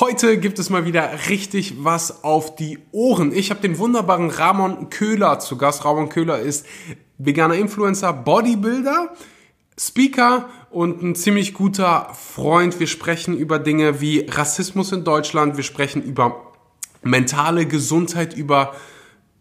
Heute gibt es mal wieder richtig was auf die Ohren. Ich habe den wunderbaren Ramon Köhler zu Gast. Ramon Köhler ist veganer Influencer, Bodybuilder, Speaker und ein ziemlich guter Freund. Wir sprechen über Dinge wie Rassismus in Deutschland. Wir sprechen über mentale Gesundheit, über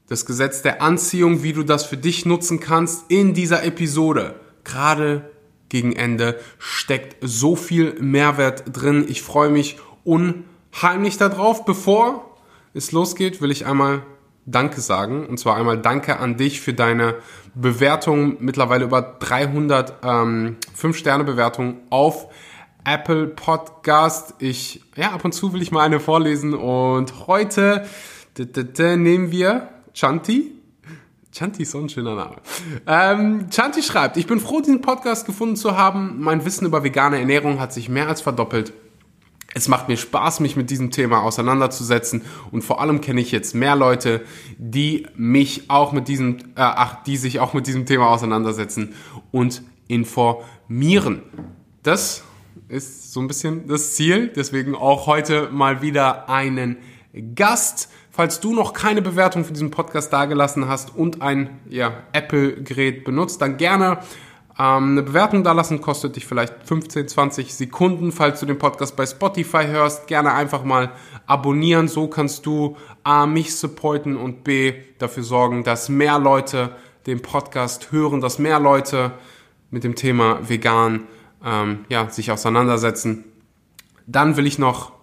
das Gesetz der Anziehung, wie du das für dich nutzen kannst in dieser Episode. Gerade gegen Ende steckt so viel Mehrwert drin. Ich freue mich unheimlich darauf. Bevor es losgeht, will ich einmal Danke sagen. Und zwar einmal Danke an dich für deine Bewertung. Mittlerweile über 300 ähm, 5-Sterne-Bewertungen auf Apple Podcast. Ich, ja, ab und zu will ich mal eine vorlesen. Und heute nehmen wir Chanti. Chanti ist so ein schöner Name. Ähm, Chanti schreibt, ich bin froh, diesen Podcast gefunden zu haben. Mein Wissen über vegane Ernährung hat sich mehr als verdoppelt. Es macht mir Spaß, mich mit diesem Thema auseinanderzusetzen und vor allem kenne ich jetzt mehr Leute, die mich auch mit diesem, äh, ach, die sich auch mit diesem Thema auseinandersetzen und informieren. Das ist so ein bisschen das Ziel, deswegen auch heute mal wieder einen Gast. Falls du noch keine Bewertung für diesen Podcast dagelassen hast und ein ja, Apple-Gerät benutzt, dann gerne ähm, eine Bewertung da lassen kostet dich vielleicht 15, 20 Sekunden. Falls du den Podcast bei Spotify hörst, gerne einfach mal abonnieren. So kannst du A, mich supporten und B, dafür sorgen, dass mehr Leute den Podcast hören, dass mehr Leute mit dem Thema vegan ähm, ja, sich auseinandersetzen. Dann will ich noch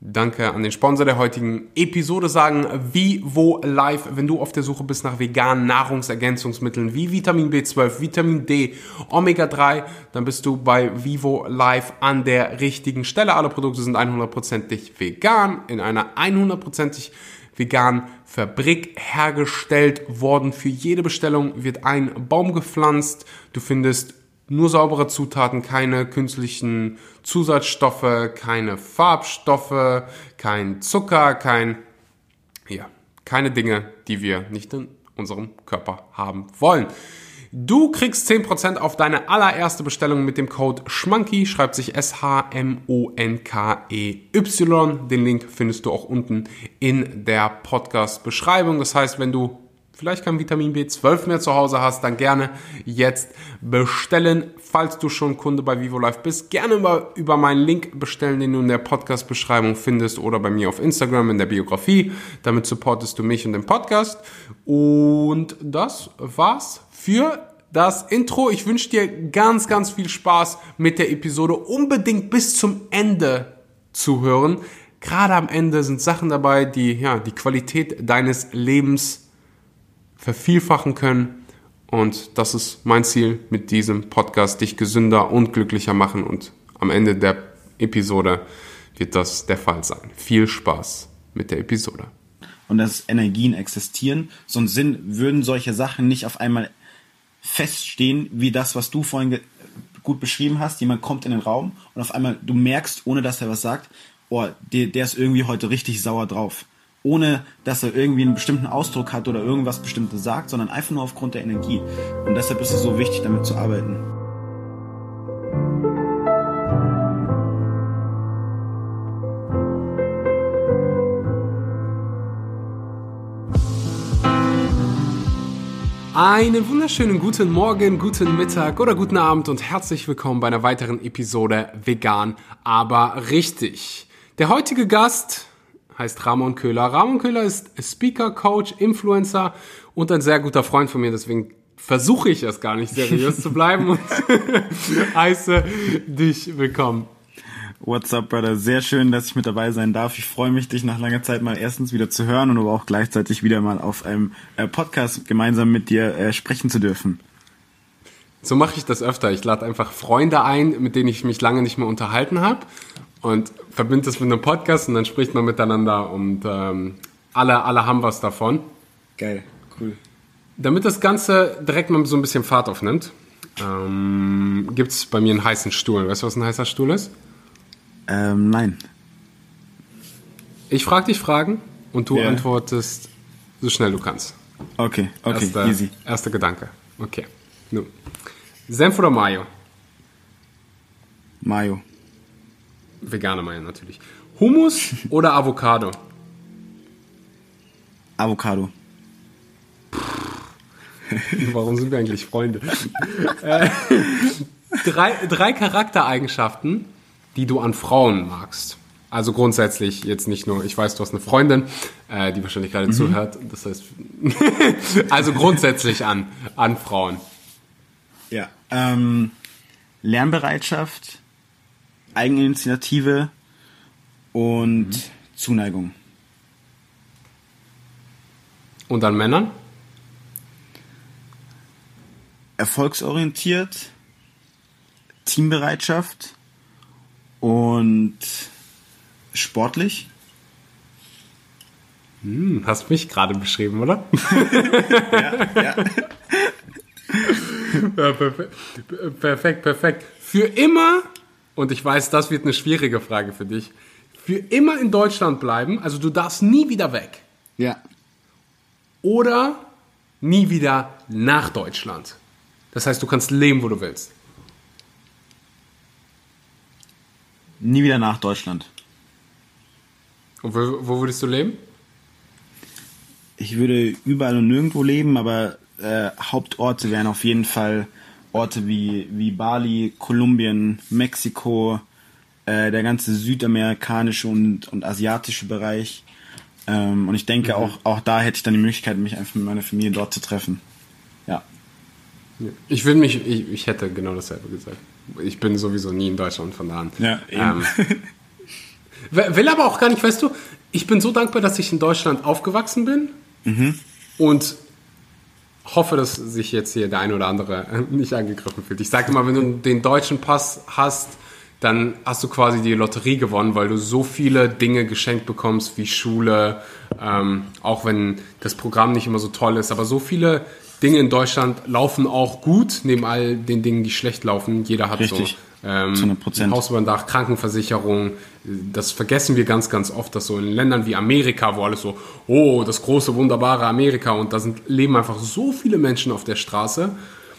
Danke an den Sponsor der heutigen Episode sagen, Vivo Life, wenn du auf der Suche bist nach veganen Nahrungsergänzungsmitteln wie Vitamin B12, Vitamin D, Omega 3, dann bist du bei Vivo Life an der richtigen Stelle. Alle Produkte sind 100%ig vegan, in einer 100%ig veganen Fabrik hergestellt worden. Für jede Bestellung wird ein Baum gepflanzt. Du findest nur saubere Zutaten, keine künstlichen Zusatzstoffe, keine Farbstoffe, kein Zucker, kein, ja, keine Dinge, die wir nicht in unserem Körper haben wollen. Du kriegst 10% auf deine allererste Bestellung mit dem Code SCHMANKY, schreibt sich S-H-M-O-N-K-E-Y. Den Link findest du auch unten in der Podcast-Beschreibung. Das heißt, wenn du vielleicht kein Vitamin B12 mehr zu Hause hast, dann gerne jetzt bestellen. Falls du schon Kunde bei VivoLife bist, gerne über, über meinen Link bestellen, den du in der Podcast-Beschreibung findest oder bei mir auf Instagram in der Biografie. Damit supportest du mich und den Podcast. Und das war's für das Intro. Ich wünsche dir ganz, ganz viel Spaß mit der Episode. Unbedingt bis zum Ende zu hören. Gerade am Ende sind Sachen dabei, die ja die Qualität deines Lebens vervielfachen können. Und das ist mein Ziel mit diesem Podcast, dich gesünder und glücklicher machen. Und am Ende der Episode wird das der Fall sein. Viel Spaß mit der Episode. Und dass Energien existieren, sonst sind, würden solche Sachen nicht auf einmal feststehen, wie das, was du vorhin gut beschrieben hast. Jemand kommt in den Raum und auf einmal, du merkst, ohne dass er was sagt, oh, der, der ist irgendwie heute richtig sauer drauf ohne dass er irgendwie einen bestimmten Ausdruck hat oder irgendwas Bestimmtes sagt, sondern einfach nur aufgrund der Energie. Und deshalb ist es so wichtig, damit zu arbeiten. Einen wunderschönen guten Morgen, guten Mittag oder guten Abend und herzlich willkommen bei einer weiteren Episode Vegan, aber richtig. Der heutige Gast heißt Ramon Köhler. Ramon Köhler ist Speaker, Coach, Influencer und ein sehr guter Freund von mir. Deswegen versuche ich es gar nicht seriös zu bleiben und heiße dich willkommen. What's up, Brother? Sehr schön, dass ich mit dabei sein darf. Ich freue mich, dich nach langer Zeit mal erstens wieder zu hören und aber auch gleichzeitig wieder mal auf einem äh, Podcast gemeinsam mit dir äh, sprechen zu dürfen. So mache ich das öfter. Ich lade einfach Freunde ein, mit denen ich mich lange nicht mehr unterhalten habe und verbindet das mit einem Podcast und dann spricht man miteinander und ähm, alle, alle haben was davon. Geil, cool. Damit das Ganze direkt mal so ein bisschen Fahrt aufnimmt, ähm, gibt es bei mir einen heißen Stuhl. Weißt du, was ein heißer Stuhl ist? Ähm, nein. Ich frage dich Fragen und du yeah. antwortest so schnell du kannst. Okay, okay, erster, easy. Erster Gedanke. Okay. Nun. Senf oder Mayo? Mayo. Vegane Meier natürlich. Hummus oder Avocado? Avocado. Warum sind wir eigentlich Freunde? äh, drei, drei Charaktereigenschaften, die du an Frauen magst. Also grundsätzlich jetzt nicht nur, ich weiß, du hast eine Freundin, äh, die wahrscheinlich gerade mhm. zuhört. Das heißt, also grundsätzlich an, an Frauen. Ja. Ähm, Lernbereitschaft, Eigeninitiative und mhm. Zuneigung. Und an Männern? Erfolgsorientiert, Teambereitschaft und sportlich. Hm, hast mich gerade beschrieben, oder? ja, ja. ja perfekt, perfekt, perfekt. Für immer, und ich weiß, das wird eine schwierige Frage für dich, für immer in Deutschland bleiben, also du darfst nie wieder weg. Ja. Oder nie wieder nach Deutschland. Das heißt, du kannst leben, wo du willst. Nie wieder nach Deutschland. Und wo, wo würdest du leben? Ich würde überall und nirgendwo leben, aber äh, Hauptorte wären auf jeden Fall Orte wie, wie Bali, Kolumbien, Mexiko, äh, der ganze südamerikanische und, und asiatische Bereich. Ähm, und ich denke, mhm. auch, auch da hätte ich dann die Möglichkeit, mich einfach mit meiner Familie dort zu treffen. Ja. Ich will mich, ich, ich hätte genau dasselbe gesagt. Ich bin sowieso nie in Deutschland von da an. Ja, eben. Ähm, will aber auch gar nicht, weißt du, ich bin so dankbar, dass ich in Deutschland aufgewachsen bin mhm. und hoffe, dass sich jetzt hier der eine oder andere nicht angegriffen fühlt. Ich sage immer, wenn du den deutschen Pass hast, dann hast du quasi die Lotterie gewonnen, weil du so viele Dinge geschenkt bekommst wie Schule, ähm, auch wenn das Programm nicht immer so toll ist, aber so viele Dinge in Deutschland laufen auch gut, neben all den Dingen, die schlecht laufen. Jeder hat Richtig. so ähm, Haus über Dach, Krankenversicherung. Das vergessen wir ganz, ganz oft, dass so in Ländern wie Amerika, wo alles so, oh, das große, wunderbare Amerika und da sind, leben einfach so viele Menschen auf der Straße.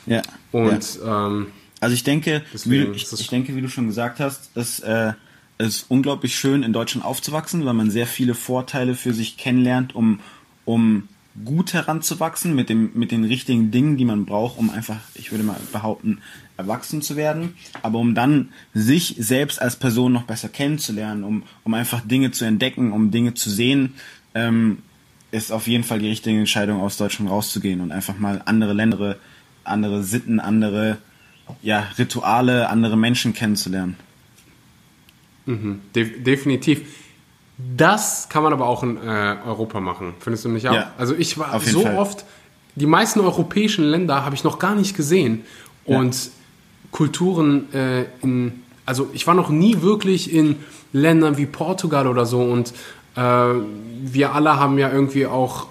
Ja. Und ja. Ähm, also ich denke, wie, ich, ich, denke, wie du schon gesagt hast, es äh, ist unglaublich schön, in Deutschland aufzuwachsen, weil man sehr viele Vorteile für sich kennenlernt, um, um gut heranzuwachsen mit, dem, mit den richtigen Dingen, die man braucht, um einfach, ich würde mal behaupten, erwachsen zu werden, aber um dann sich selbst als Person noch besser kennenzulernen, um, um einfach Dinge zu entdecken, um Dinge zu sehen, ähm, ist auf jeden Fall die richtige Entscheidung, aus Deutschland rauszugehen und einfach mal andere Länder, andere Sitten, andere ja, Rituale, andere Menschen kennenzulernen. Mhm, de definitiv. Das kann man aber auch in äh, Europa machen. Findest du nicht auch? Ja, also ich war so Fall. oft, die meisten europäischen Länder habe ich noch gar nicht gesehen. Ja. Und Kulturen äh, in, also ich war noch nie wirklich in Ländern wie Portugal oder so und äh, wir alle haben ja irgendwie auch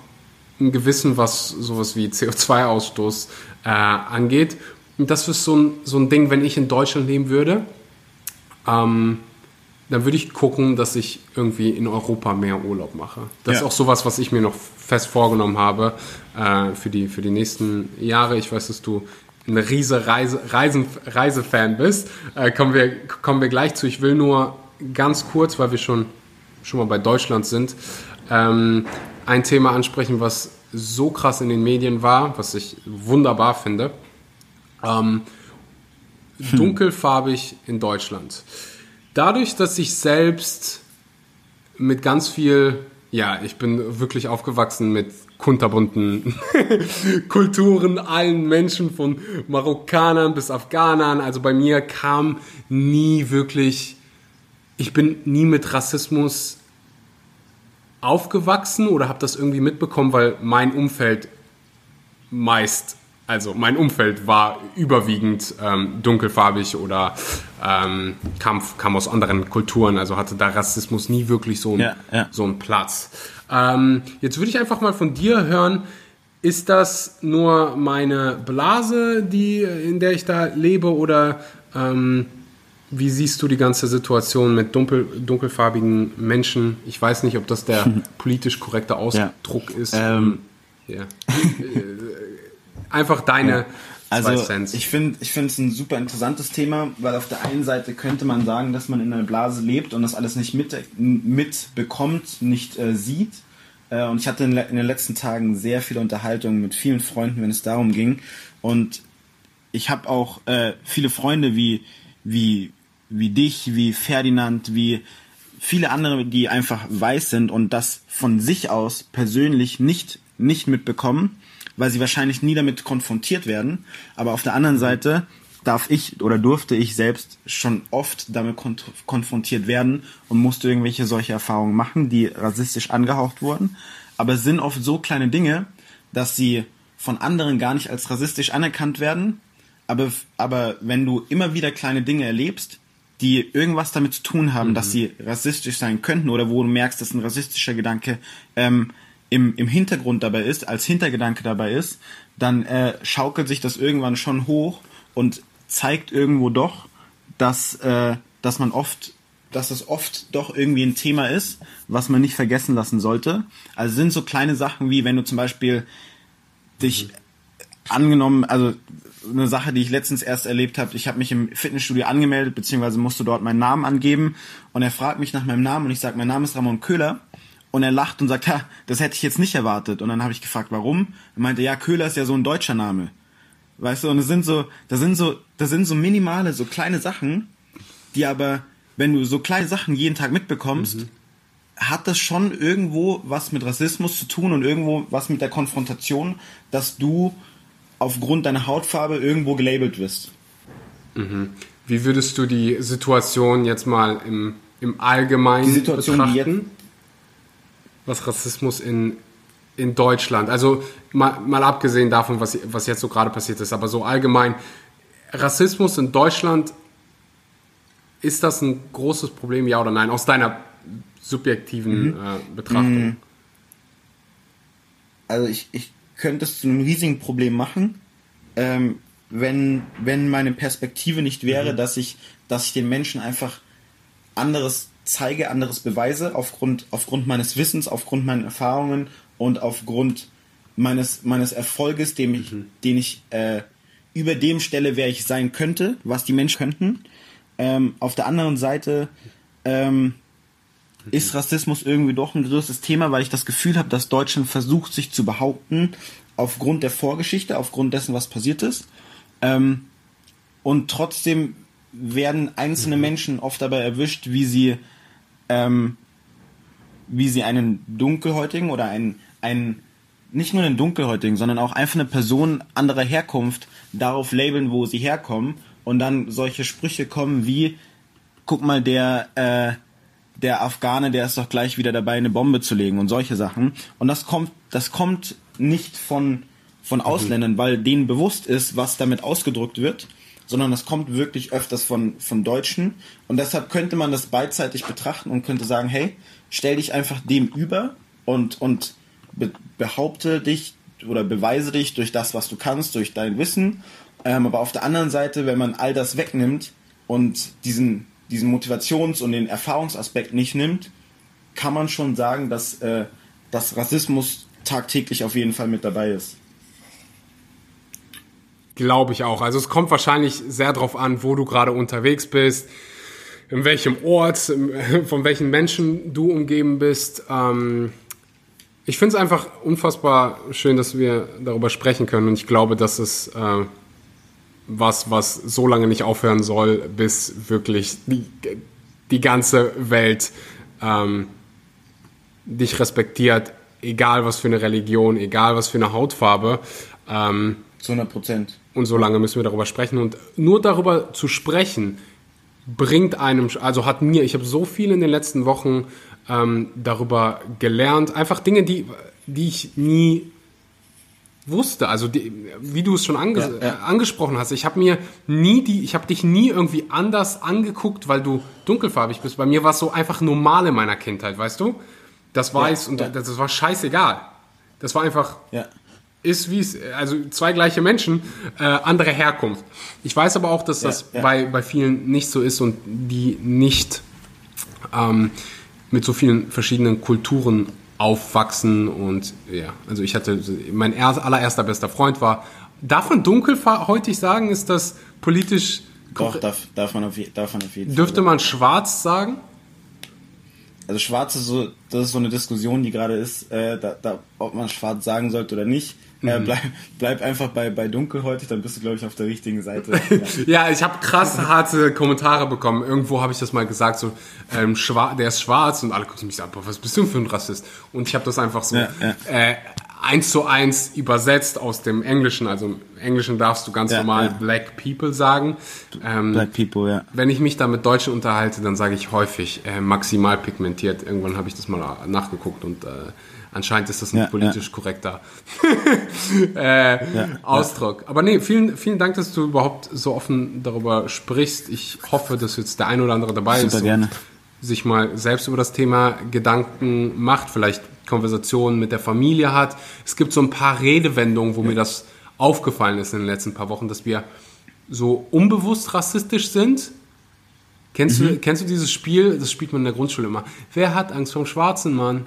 ein Gewissen, was sowas wie CO2-Ausstoß äh, angeht. Und das ist so ein, so ein Ding, wenn ich in Deutschland leben würde, ähm, dann würde ich gucken, dass ich irgendwie in Europa mehr Urlaub mache. Das ja. ist auch sowas, was ich mir noch fest vorgenommen habe äh, für, die, für die nächsten Jahre. Ich weiß, dass du ein riese Reise, Reisen, Reisefan bist. Äh, kommen, wir, kommen wir gleich zu. Ich will nur ganz kurz, weil wir schon, schon mal bei Deutschland sind, ähm, ein Thema ansprechen, was so krass in den Medien war, was ich wunderbar finde. Ähm, hm. Dunkelfarbig in Deutschland dadurch, dass ich selbst mit ganz viel, ja, ich bin wirklich aufgewachsen mit kunterbunten Kulturen, allen Menschen von Marokkanern bis Afghanern. Also bei mir kam nie wirklich, ich bin nie mit Rassismus aufgewachsen oder habe das irgendwie mitbekommen, weil mein Umfeld meist also mein Umfeld war überwiegend ähm, dunkelfarbig oder ähm, kam, kam aus anderen Kulturen, also hatte da Rassismus nie wirklich so, ein, ja, ja. so einen Platz. Ähm, jetzt würde ich einfach mal von dir hören, ist das nur meine Blase, die, in der ich da lebe oder ähm, wie siehst du die ganze Situation mit dunkel, dunkelfarbigen Menschen? Ich weiß nicht, ob das der politisch korrekte Ausdruck ja. ist. Ähm. Ja. Einfach deine, Also zwei Cents. ich finde ich finde es ein super interessantes Thema, weil auf der einen Seite könnte man sagen, dass man in einer Blase lebt und das alles nicht mit, mitbekommt, nicht äh, sieht. Äh, und ich hatte in, in den letzten Tagen sehr viele Unterhaltungen mit vielen Freunden, wenn es darum ging. Und ich habe auch äh, viele Freunde wie, wie, wie dich, wie Ferdinand, wie viele andere, die einfach weiß sind und das von sich aus persönlich nicht, nicht mitbekommen, weil sie wahrscheinlich nie damit konfrontiert werden. Aber auf der anderen Seite darf ich oder durfte ich selbst schon oft damit konfrontiert werden und musste irgendwelche solche Erfahrungen machen, die rassistisch angehaucht wurden. Aber es sind oft so kleine Dinge, dass sie von anderen gar nicht als rassistisch anerkannt werden. Aber, aber wenn du immer wieder kleine Dinge erlebst, die irgendwas damit zu tun haben, dass sie rassistisch sein könnten oder wo du merkst, dass ein rassistischer Gedanke ähm, im, im Hintergrund dabei ist, als Hintergedanke dabei ist, dann äh, schaukelt sich das irgendwann schon hoch und zeigt irgendwo doch, dass, äh, dass man oft, dass das oft doch irgendwie ein Thema ist, was man nicht vergessen lassen sollte. Also sind so kleine Sachen wie, wenn du zum Beispiel dich angenommen, also eine Sache, die ich letztens erst erlebt habe, ich habe mich im Fitnessstudio angemeldet, beziehungsweise musste dort meinen Namen angeben und er fragt mich nach meinem Namen und ich sage, mein Name ist Ramon Köhler und er lacht und sagt, ha, das hätte ich jetzt nicht erwartet und dann habe ich gefragt, warum? Er meinte, ja, Köhler ist ja so ein deutscher Name. Weißt du, und es sind so, das sind so, das sind so minimale, so kleine Sachen, die aber, wenn du so kleine Sachen jeden Tag mitbekommst, hat das schon irgendwo was mit Rassismus zu tun und irgendwo was mit der Konfrontation, dass du aufgrund deiner Hautfarbe irgendwo gelabelt wirst. Wie würdest du die Situation jetzt mal im, im Allgemeinen Die Situation, die betrachten? Was Rassismus in, in Deutschland, also mal, mal abgesehen davon, was, was jetzt so gerade passiert ist, aber so allgemein, Rassismus in Deutschland, ist das ein großes Problem, ja oder nein, aus deiner subjektiven Mhm. äh, Betrachtung? Also ich, ich könnte es zu einem riesigen Problem machen, ähm, wenn, wenn meine Perspektive nicht wäre, dass ich, dass ich den Menschen einfach anderes zeige, anderes beweise, aufgrund, aufgrund meines Wissens, aufgrund meiner Erfahrungen und aufgrund meines, meines Erfolges, dem ich, den ich äh, über dem stelle, wer ich sein könnte, was die Menschen könnten. Ähm, auf der anderen Seite ähm, ist Rassismus irgendwie doch ein größeres Thema, weil ich das Gefühl habe, dass Deutschland versucht, sich zu behaupten, aufgrund der Vorgeschichte, aufgrund dessen, was passiert ist. Ähm, und trotzdem werden einzelne Menschen oft dabei erwischt, wie sie, ähm, wie sie einen Dunkelhäutigen oder einen, einen, nicht nur einen Dunkelhäutigen, sondern auch einfach eine Person anderer Herkunft darauf labeln, wo sie herkommen. Und dann solche Sprüche kommen wie, guck mal, der, äh, der Afghane, der ist doch gleich wieder dabei, eine Bombe zu legen und solche Sachen. Und das kommt, das kommt nicht von, von Ausländern, weil denen bewusst ist, was damit ausgedrückt wird, sondern das kommt wirklich öfters von, von Deutschen. Und deshalb könnte man das beidseitig betrachten und könnte sagen, hey, stell dich einfach dem über und, und be behaupte dich oder beweise dich durch das, was du kannst, durch dein Wissen. Ähm, aber auf der anderen Seite, wenn man all das wegnimmt und diesen, diesen Motivations- und den Erfahrungsaspekt nicht nimmt, kann man schon sagen, dass, äh, dass Rassismus tagtäglich auf jeden Fall mit dabei ist. Glaube ich auch. Also es kommt wahrscheinlich sehr darauf an, wo du gerade unterwegs bist, in welchem Ort, von welchen Menschen du umgeben bist. Ähm, ich finde es einfach unfassbar schön, dass wir darüber sprechen können und ich glaube, dass es äh, was, was so lange nicht aufhören soll, bis wirklich die, die ganze Welt ähm, dich respektiert, egal was für eine Religion, egal was für eine Hautfarbe. Ähm, Zu 100 Prozent. Und so lange müssen wir darüber sprechen. Und nur darüber zu sprechen, bringt einem, also hat mir, ich habe so viel in den letzten Wochen ähm, darüber gelernt. Einfach Dinge, die, die ich nie wusste. Also die, wie du es schon ange Ja, ja. äh, angesprochen hast, ich habe mir nie die, ich habe dich nie irgendwie anders angeguckt, weil du dunkelfarbig bist. Bei mir war es so einfach normal in meiner Kindheit, weißt du? Das weiß und ja. das, das war scheißegal. Das war einfach. Ist wie es, also zwei gleiche Menschen, äh, andere Herkunft. Ich weiß aber auch, dass das ja. Bei, bei vielen nicht so ist und die nicht ähm, mit so vielen verschiedenen Kulturen aufwachsen und ja, also ich hatte, mein er, allererster bester Freund war Darf man dunkelhäutig sagen? Ist das politisch. Doch, darf, darf, man auf, darf man auf jeden Fall. Dürfte man schwarz sagen? Also schwarz ist so, das ist so eine Diskussion, die gerade ist, äh, da, da, ob man schwarz sagen sollte oder nicht. Mhm. Äh, bleib, bleib einfach bei, bei dunkelhäutig, dann bist du, glaube ich, auf der richtigen Seite. Ja, ich habe krass harte Kommentare bekommen. Irgendwo habe ich das mal gesagt, so ähm, der ist schwarz und alle gucken mich an, was bist du für ein Rassist? Und ich habe das einfach so Ja, ja. Äh, eins zu eins übersetzt aus dem Englischen. Also im Englischen darfst du ganz Ja, normal ja. Black People sagen. Ähm, Black people, ja. Wenn ich mich da mit Deutschen unterhalte, dann sage ich häufig äh, maximal pigmentiert. Irgendwann habe ich das mal nachgeguckt und äh, anscheinend ist das ein Ja, politisch korrekter äh, Ausdruck. Aber nee, vielen, vielen Dank, dass du überhaupt so offen darüber sprichst. Ich hoffe, dass jetzt der ein oder andere dabei Super ist gerne. sich mal selbst über das Thema Gedanken macht, vielleicht Konversationen mit der Familie hat. Es gibt so ein paar Redewendungen, wo mir das aufgefallen ist in den letzten paar Wochen, dass wir so unbewusst rassistisch sind. Kennst, Mhm. du, kennst du dieses Spiel? Das spielt man in der Grundschule immer. Wer hat Angst vom schwarzen Mann?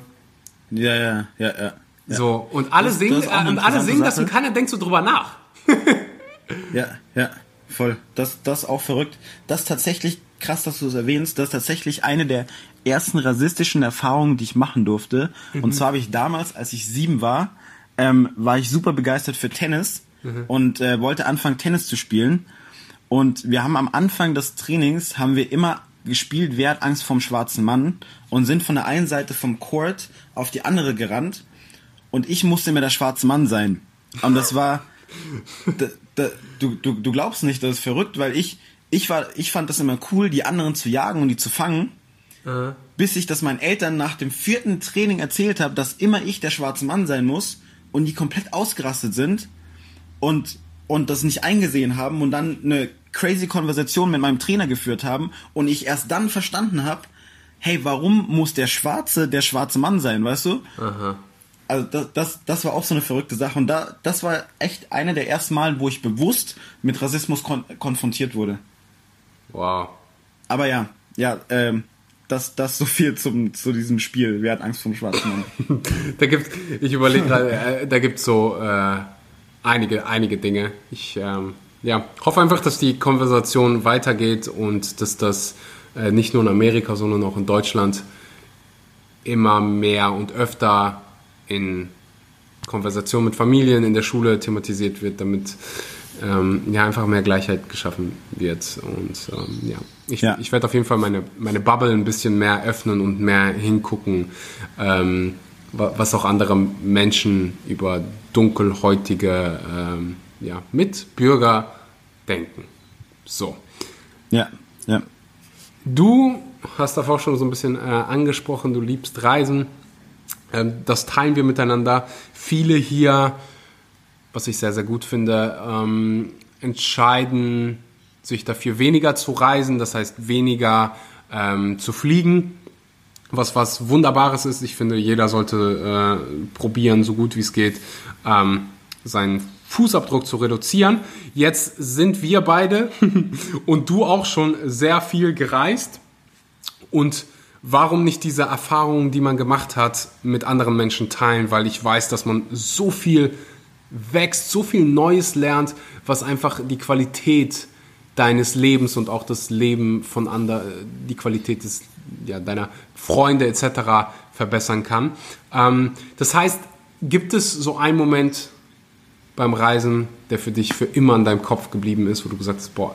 Ja, ja, ja, ja. So, und alle Das- singen, das äh, und alle singen das und keiner denkt so drüber nach. Ja, ja, voll. Das, das auch verrückt. Das ist tatsächlich, krass, dass du es erwähnst, das ist tatsächlich eine der ersten rassistischen Erfahrungen, die ich machen durfte. Und zwar habe ich damals, als ich sieben war, ähm, war ich super begeistert für Tennis und äh, wollte anfangen, Tennis zu spielen. Und wir haben am Anfang des Trainings, haben wir immer gespielt, wer hat Angst vom schwarzen Mann und sind von der einen Seite vom Court auf die andere gerannt. Und ich musste mir der schwarze Mann sein. Und das war, da, da, du, du, du glaubst nicht, das ist verrückt, weil ich, ich war, ich fand das immer cool, die anderen zu jagen und die zu fangen, bis ich das meinen Eltern nach dem vierten Training erzählt habe, dass immer ich der schwarze Mann sein muss und die komplett ausgerastet sind und, und das nicht eingesehen haben und dann eine crazy Konversation mit meinem Trainer geführt haben und ich erst dann verstanden habe, hey, warum muss der Schwarze der schwarze Mann sein, weißt du? Also das, das, das war auch so eine verrückte Sache und da, das war echt eine der ersten Male, wo ich bewusst mit Rassismus kon konfrontiert wurde. Wow. Aber ja, ja, ähm, das, das so viel zum, zu diesem Spiel. Wer hat Angst vom schwarzen Mann? Da gibt, ich überlege gerade, äh, da gibt es so äh, einige, einige Dinge. Ich ähm, ja, hoffe einfach, dass die Konversation weitergeht und dass das äh, nicht nur in Amerika, sondern auch in Deutschland immer mehr und öfter in Konversation mit Familien in der Schule thematisiert wird, damit ähm, ja einfach mehr Gleichheit geschaffen wird. Und ähm, ja, ich, Ja. ich werde auf jeden Fall meine, meine Bubble ein bisschen mehr öffnen und mehr hingucken, ähm, wa- was auch andere Menschen über dunkelhäutige ähm, ja, Mitbürger denken. So. Ja, ja. Du hast davor schon so ein bisschen äh, angesprochen, du liebst Reisen. Ähm, das teilen wir miteinander. Viele hier, was ich sehr, sehr gut finde, ähm, entscheiden sich dafür, weniger zu reisen, das heißt weniger ähm, zu fliegen. Was was Wunderbares ist. Ich finde, jeder sollte äh, probieren, so gut wie es geht, ähm, seinen Fußabdruck zu reduzieren. Jetzt sind wir beide und du auch schon sehr viel gereist. Und warum nicht diese Erfahrungen, die man gemacht hat, mit anderen Menschen teilen? Weil ich weiß, dass man so viel wächst, so viel Neues lernt, was einfach die Qualität deines Lebens und auch das Leben von anderen, die Qualität des, ja, deiner Freunde etc. verbessern kann. Ähm, das heißt, gibt es so einen Moment beim Reisen, der für dich für immer in deinem Kopf geblieben ist, wo du gesagt hast, boah,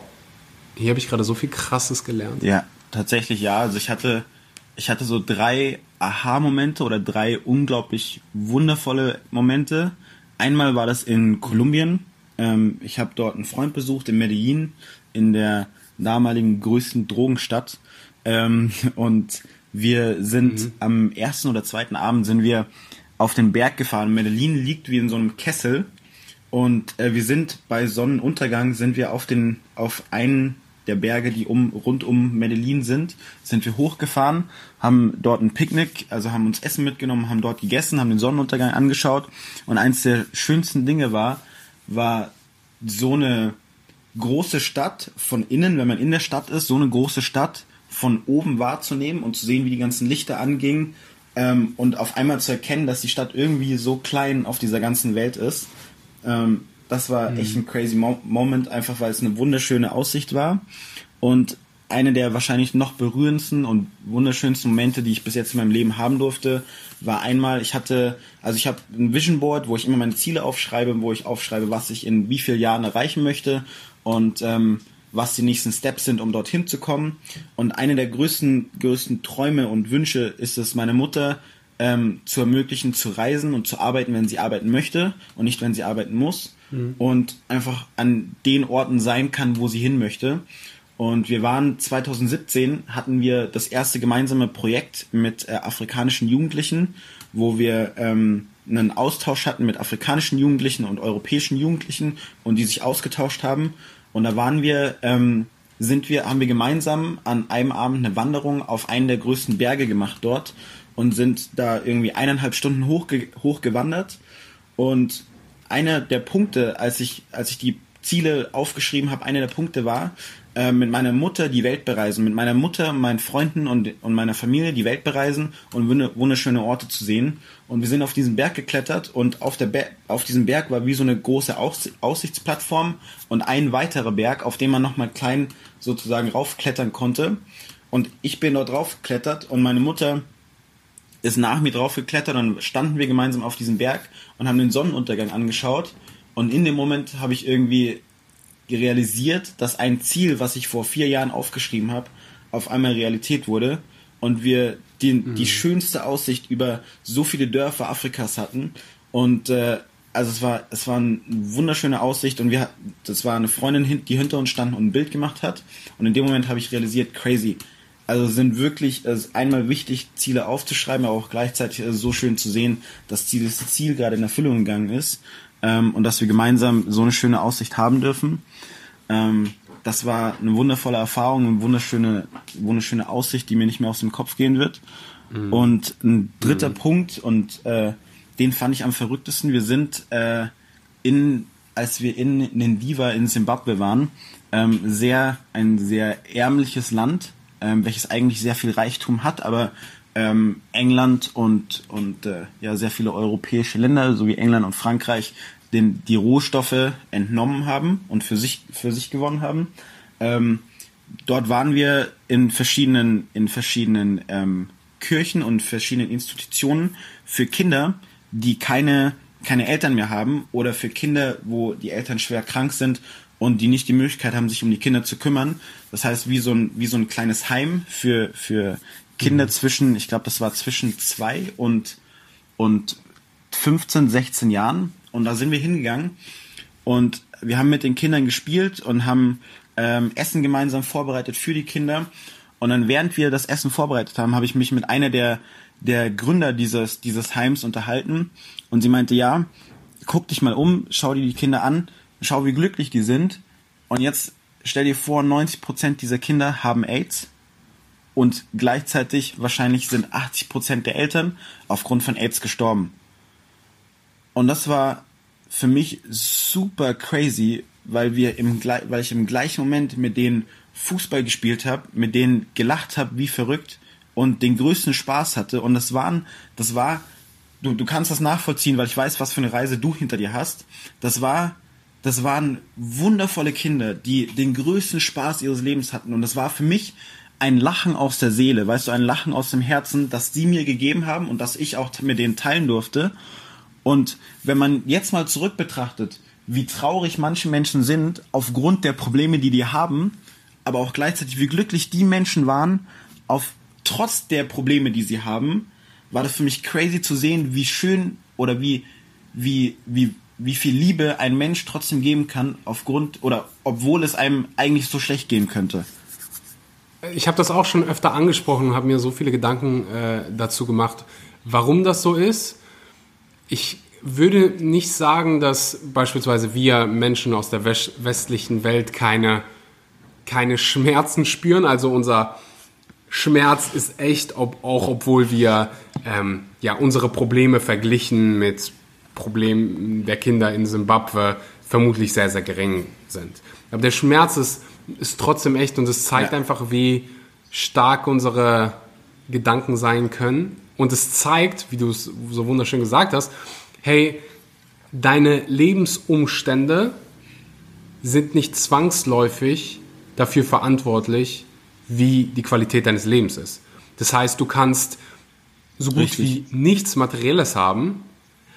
hier habe ich gerade so viel Krasses gelernt. Ja, tatsächlich ja. Also ich hatte, ich hatte so drei Aha-Momente oder drei unglaublich wundervolle Momente. Einmal war das in Kolumbien. Ähm, ich habe dort einen Freund besucht in Medellin, in der damaligen größten Drogenstadt. Ähm, und wir sind am ersten oder zweiten Abend sind wir auf den Berg gefahren. Medellin liegt wie in so einem Kessel. Und äh, wir sind bei Sonnenuntergang sind wir auf den auf einen der Berge, die um rund um Medellin sind, sind wir hochgefahren, haben dort ein Picknick, also haben uns Essen mitgenommen, haben dort gegessen, haben den Sonnenuntergang angeschaut und eins der schönsten Dinge war, war so eine große Stadt von innen, wenn man in der Stadt ist, so eine große Stadt von oben wahrzunehmen und zu sehen, wie die ganzen Lichter angingen ähm, und auf einmal zu erkennen, dass die Stadt irgendwie so klein auf dieser ganzen Welt ist. Ähm, das war mhm. echt ein crazy Mo Moment, einfach weil es eine wunderschöne Aussicht war. Und eine der wahrscheinlich noch berührendsten und wunderschönsten Momente, die ich bis jetzt in meinem Leben haben durfte, war einmal, ich hatte, also ich habe ein Vision Board, wo ich immer meine Ziele aufschreibe, wo ich aufschreibe, was ich in wie vielen Jahren erreichen möchte und ähm, was die nächsten Steps sind, um dorthin zu kommen. Und eine der größten, größten Träume und Wünsche ist es, meine Mutter ähm, zu ermöglichen, zu reisen und zu arbeiten, wenn sie arbeiten möchte und nicht, wenn sie arbeiten muss. Mhm. Und einfach an den Orten sein kann, wo sie hin möchte. Und wir waren 2017 hatten wir das erste gemeinsame Projekt mit äh, afrikanischen Jugendlichen, wo wir ähm, einen Austausch hatten mit afrikanischen Jugendlichen und europäischen Jugendlichen und die sich ausgetauscht haben. Und da waren wir, ähm, sind wir, haben wir gemeinsam an einem Abend eine Wanderung auf einen der größten Berge gemacht dort und sind da irgendwie eineinhalb Stunden hochge hochgewandert. Und einer der Punkte, als ich, als ich die Ziele aufgeschrieben habe, einer der Punkte war, äh, mit meiner Mutter die Welt bereisen, mit meiner Mutter, meinen Freunden und, und meiner Familie die Welt bereisen und wunderschöne Orte zu sehen. Und wir sind auf diesen Berg geklettert und auf, der Be auf diesem Berg war wie so eine große Aus Aussichtsplattform und ein weiterer Berg, auf dem man nochmal klein sozusagen raufklettern konnte. Und ich bin dort draufgeklettert und meine Mutter ist nach mir draufgeklettert und standen wir gemeinsam auf diesem Berg und haben den Sonnenuntergang angeschaut. Und in dem Moment habe ich irgendwie realisiert, dass ein Ziel, was ich vor vier Jahren aufgeschrieben habe, auf einmal Realität wurde und wir die, mhm. die schönste Aussicht über so viele Dörfer Afrikas hatten und äh, also es war es war eine wunderschöne Aussicht und wir das war eine Freundin die hinter uns stand und ein Bild gemacht hat und in dem Moment habe ich realisiert crazy also sind wirklich es ist einmal wichtig Ziele aufzuschreiben aber auch gleichzeitig es so schön zu sehen dass dieses Ziel gerade in Erfüllung gegangen ist ähm, und dass wir gemeinsam so eine schöne Aussicht haben dürfen. Ähm, das war eine wundervolle Erfahrung, eine wunderschöne, wunderschöne Aussicht, die mir nicht mehr aus dem Kopf gehen wird. Mhm. Und ein dritter mhm. Punkt, und äh, den fand ich am verrücktesten, wir sind äh, in, als wir in Nendiva in Simbabwe waren, ähm, sehr, ein sehr ärmliches Land, ähm, welches eigentlich sehr viel Reichtum hat, aber ähm, England und, und äh, ja, sehr viele europäische Länder, so wie England und Frankreich, den, die Rohstoffe entnommen haben und für sich, für sich gewonnen haben. Ähm, dort waren wir in verschiedenen, in verschiedenen ähm, Kirchen und verschiedenen Institutionen für Kinder, die keine, keine Eltern mehr haben oder für Kinder, wo die Eltern schwer krank sind und die nicht die Möglichkeit haben, sich um die Kinder zu kümmern. Das heißt, wie so ein, wie so ein kleines Heim für, für Kinder mhm. zwischen, ich glaube, das war zwischen zwei und, und 15, 16 Jahren. Und da sind wir hingegangen und wir haben mit den Kindern gespielt und haben ähm, Essen gemeinsam vorbereitet für die Kinder. Und dann, während wir das Essen vorbereitet haben, habe ich mich mit einer der, der Gründer dieses, dieses Heims unterhalten. Und sie meinte, ja, guck dich mal um, schau dir die Kinder an, schau, wie glücklich die sind. Und jetzt stell dir vor, 90 Prozent dieser Kinder haben AIDS. Und gleichzeitig wahrscheinlich sind 80% der Eltern aufgrund von AIDS gestorben. Und das war für mich super crazy, weil wir im weil ich im gleichen Moment mit denen Fußball gespielt habe, mit denen gelacht habe wie verrückt und den größten Spaß hatte und das waren das war du du kannst das nachvollziehen, weil ich weiß, was für eine Reise du hinter dir hast. Das war das waren wundervolle Kinder, die den größten Spaß ihres Lebens hatten und das war für mich ein Lachen aus der Seele, weißt du, ein Lachen aus dem Herzen, das sie mir gegeben haben und das ich auch mit denen teilen durfte. Und wenn man jetzt mal zurück betrachtet, wie traurig manche Menschen sind aufgrund der Probleme, die die haben, aber auch gleichzeitig wie glücklich die Menschen waren, auf trotz der Probleme, die sie haben, war das für mich crazy zu sehen, wie schön oder wie wie wie wie viel Liebe ein Mensch trotzdem geben kann aufgrund oder obwohl es einem eigentlich so schlecht gehen könnte. Ich habe das auch schon öfter angesprochen und habe mir so viele Gedanken äh, dazu gemacht, warum das so ist ich würde nicht sagen, dass beispielsweise wir Menschen aus der westlichen Welt keine, keine Schmerzen spüren. Also unser Schmerz ist echt, ob, auch obwohl wir ähm, ja, unsere Probleme verglichen mit Problemen der Kinder in Simbabwe vermutlich sehr, sehr gering sind. Aber der Schmerz ist, ist trotzdem echt und es zeigt ja. einfach, wie stark unsere Gedanken sein können und es zeigt, wie du es so wunderschön gesagt hast, hey, deine Lebensumstände sind nicht zwangsläufig dafür verantwortlich, wie die Qualität deines Lebens ist. Das heißt, du kannst so gut Richtig. wie nichts Materielles haben,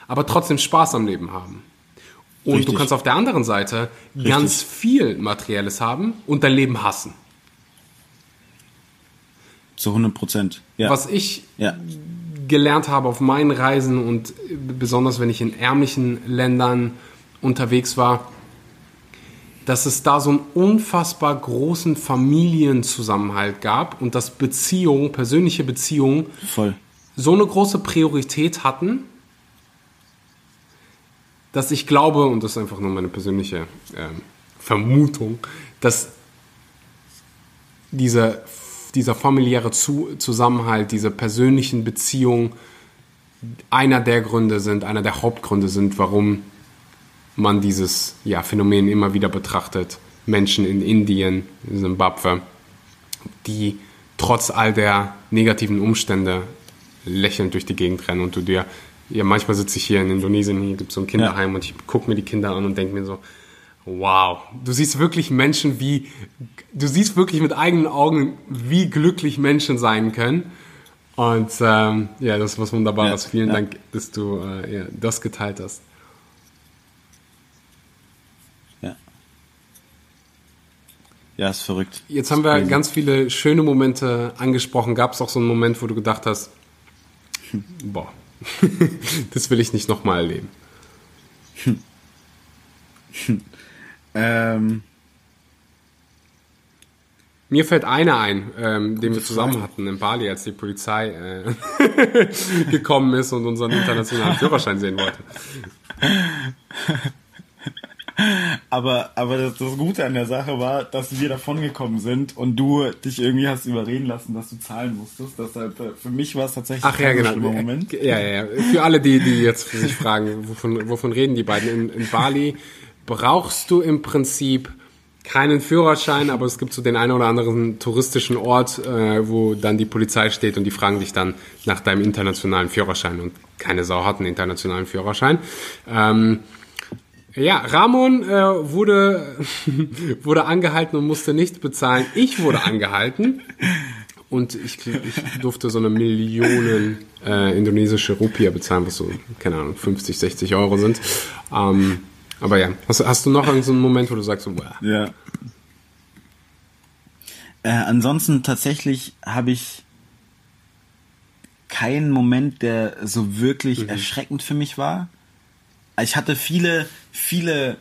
aber trotzdem Spaß am Leben haben. Und Richtig. du kannst auf der anderen Seite ganz viel Materielles haben und dein Leben hassen. Zu 100 Prozent. Ja. Was ich ja. gelernt habe auf meinen Reisen und besonders wenn ich in ärmlichen Ländern unterwegs war, dass es da so einen unfassbar großen Familienzusammenhalt gab und dass Beziehungen, persönliche Beziehungen Voll. so eine große Priorität hatten, dass ich glaube, und das ist einfach nur meine persönliche ähm, Vermutung, dass dieser, dieser familiäre Zu Zusammenhalt, diese persönlichen Beziehungen einer der Gründe sind, einer der Hauptgründe sind, warum man dieses ja, Phänomen immer wieder betrachtet. Menschen in Indien, in Simbabwe, die trotz all der negativen Umstände lächelnd durch die Gegend rennen und du dir, ja, manchmal sitze ich hier in Indonesien, hier gibt es so ein Kinderheim und ich gucke mir die Kinder an und denke mir so, wow, du siehst wirklich Menschen wie, du siehst wirklich mit eigenen Augen, wie glücklich Menschen sein können. Und ähm, ja, das ist was Wunderbares. Ja, Vielen ja. Dank, dass du äh, ja, das geteilt hast. Ja. Ja, ist verrückt. Jetzt haben wir Crazy. ganz viele schöne Momente angesprochen. Gab es auch so einen Moment, wo du gedacht hast, boah, das will ich nicht nochmal erleben. Ähm, Mir fällt einer ein, ähm, den wir zusammen hatten in Bali, als die Polizei äh, gekommen ist und unseren internationalen Führerschein sehen wollte. Aber aber das, das Gute an der Sache war, dass wir davon gekommen sind und du dich irgendwie hast überreden lassen, dass du zahlen musstest. Deshalb äh, für mich war es tatsächlich Ach ja, genau. schlimmer Moment. Ja, ja, ja. Für alle, die, die jetzt sich fragen, wovon, wovon reden die beiden? In, in Bali brauchst du im Prinzip keinen Führerschein, aber es gibt so den einen oder anderen touristischen Ort, äh, wo dann die Polizei steht und die fragen dich dann nach deinem internationalen Führerschein und keine Sau hat einen internationalen Führerschein. Ähm, ja, Ramon äh, wurde, wurde angehalten und musste nichts bezahlen. Ich wurde angehalten und ich, ich durfte so eine Millionen äh, indonesische Rupia bezahlen, was so, keine Ahnung, 50, 60 Euro sind. Ähm, aber ja, hast, hast du noch irgendeinen so einen Moment, wo du sagst, so, wow, Ja. Äh, ansonsten tatsächlich habe ich keinen Moment, der so wirklich erschreckend für mich war. Ich hatte viele, viele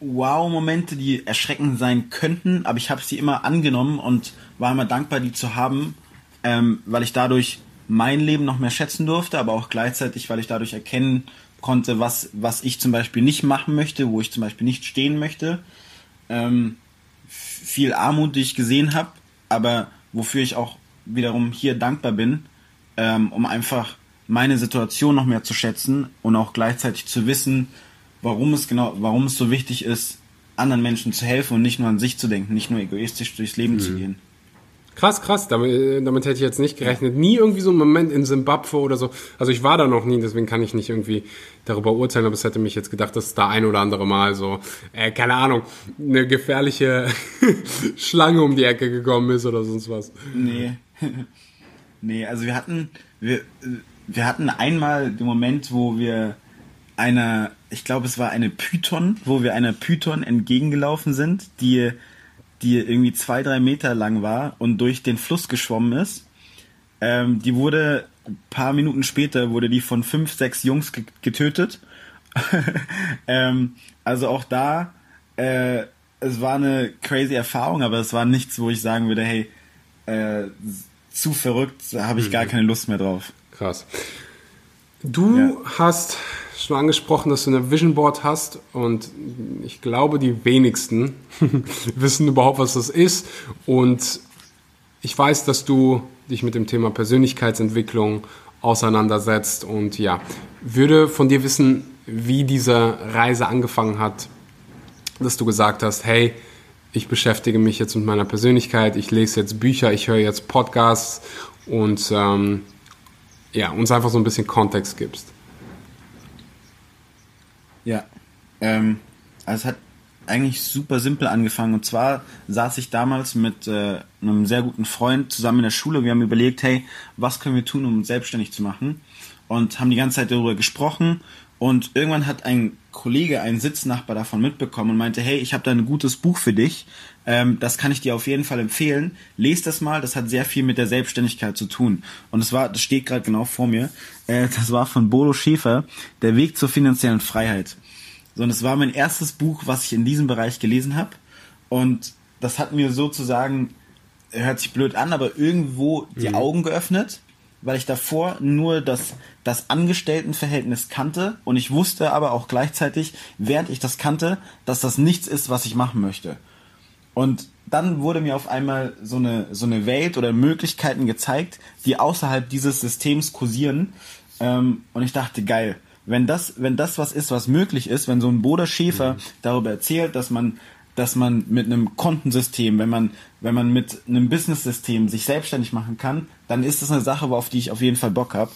Wow-Momente, die erschreckend sein könnten, aber ich habe sie immer angenommen und war immer dankbar, die zu haben, ähm, weil ich dadurch mein Leben noch mehr schätzen durfte, aber auch gleichzeitig, weil ich dadurch erkennen konnte, was, was ich zum Beispiel nicht machen möchte, wo ich zum Beispiel nicht stehen möchte. Ähm, viel Armut, die ich gesehen habe, aber wofür ich auch wiederum hier dankbar bin, ähm, um einfach meine Situation noch mehr zu schätzen und auch gleichzeitig zu wissen, warum es genau, warum es so wichtig ist, anderen Menschen zu helfen und nicht nur an sich zu denken, nicht nur egoistisch durchs Leben zu gehen. Krass, krass, damit, äh, damit hätte ich jetzt nicht gerechnet. Nie irgendwie so ein Moment in Simbabwe oder so. Also ich war da noch nie, deswegen kann ich nicht irgendwie darüber urteilen, aber es hätte mich jetzt gedacht, dass da ein oder andere Mal so, äh, keine Ahnung, eine gefährliche Schlange um die Ecke gekommen ist oder sonst was. Nee. nee, also wir hatten, wir, wir hatten einmal den Moment, wo wir einer, ich glaube es war eine Python, wo wir einer Python entgegengelaufen sind, die, die irgendwie zwei, drei Meter lang war und durch den Fluss geschwommen ist. Ähm, die wurde, ein paar Minuten später wurde die von fünf, sechs Jungs ge getötet. ähm, also auch da, äh, es war eine crazy Erfahrung, aber es war nichts, wo ich sagen würde, hey, äh, zu verrückt, da habe ich gar keine Lust mehr drauf. Krass. Du Ja. hast schon angesprochen, dass du eine Vision Board hast und ich glaube, die wenigsten wissen überhaupt, was das ist. Und ich weiß, dass du dich mit dem Thema Persönlichkeitsentwicklung auseinandersetzt und ja, würde von dir wissen, wie diese Reise angefangen hat, dass du gesagt hast, hey, ich beschäftige mich jetzt mit meiner Persönlichkeit, ich lese jetzt Bücher, ich höre jetzt Podcasts und ähm, ja, uns einfach so ein bisschen Kontext gibst. Ja. Ähm, also es hat eigentlich super simpel angefangen. Und zwar saß ich damals mit äh, einem sehr guten Freund zusammen in der Schule. Wir haben überlegt, hey, was können wir tun, um uns selbstständig zu machen? Und haben die ganze Zeit darüber gesprochen. Und irgendwann hat ein Kollege, ein Sitznachbar davon mitbekommen und meinte, hey, ich habe da ein gutes Buch für dich. Ähm, das kann ich dir auf jeden Fall empfehlen. Lies das mal, das hat sehr viel mit der Selbstständigkeit zu tun. Und es war, das steht gerade genau vor mir, äh, das war von Bodo Schäfer, Der Weg zur finanziellen Freiheit. So, und es war mein erstes Buch, was ich in diesem Bereich gelesen habe. Und das hat mir sozusagen, hört sich blöd an, aber irgendwo die mhm. Augen geöffnet, weil ich davor nur das, das Angestelltenverhältnis kannte und ich wusste aber auch gleichzeitig, während ich das kannte, dass das nichts ist, was ich machen möchte. Und dann wurde mir auf einmal so eine, so eine Welt oder Möglichkeiten gezeigt, die außerhalb dieses Systems kursieren. Ähm, und ich dachte, geil, wenn das, wenn das was ist, was möglich ist, wenn so ein Boder Schäfer mhm. darüber erzählt, dass man, dass man mit einem Kontensystem, wenn man, wenn man mit einem Business-System sich selbstständig machen kann, dann ist das eine Sache, auf die ich auf jeden Fall Bock habe.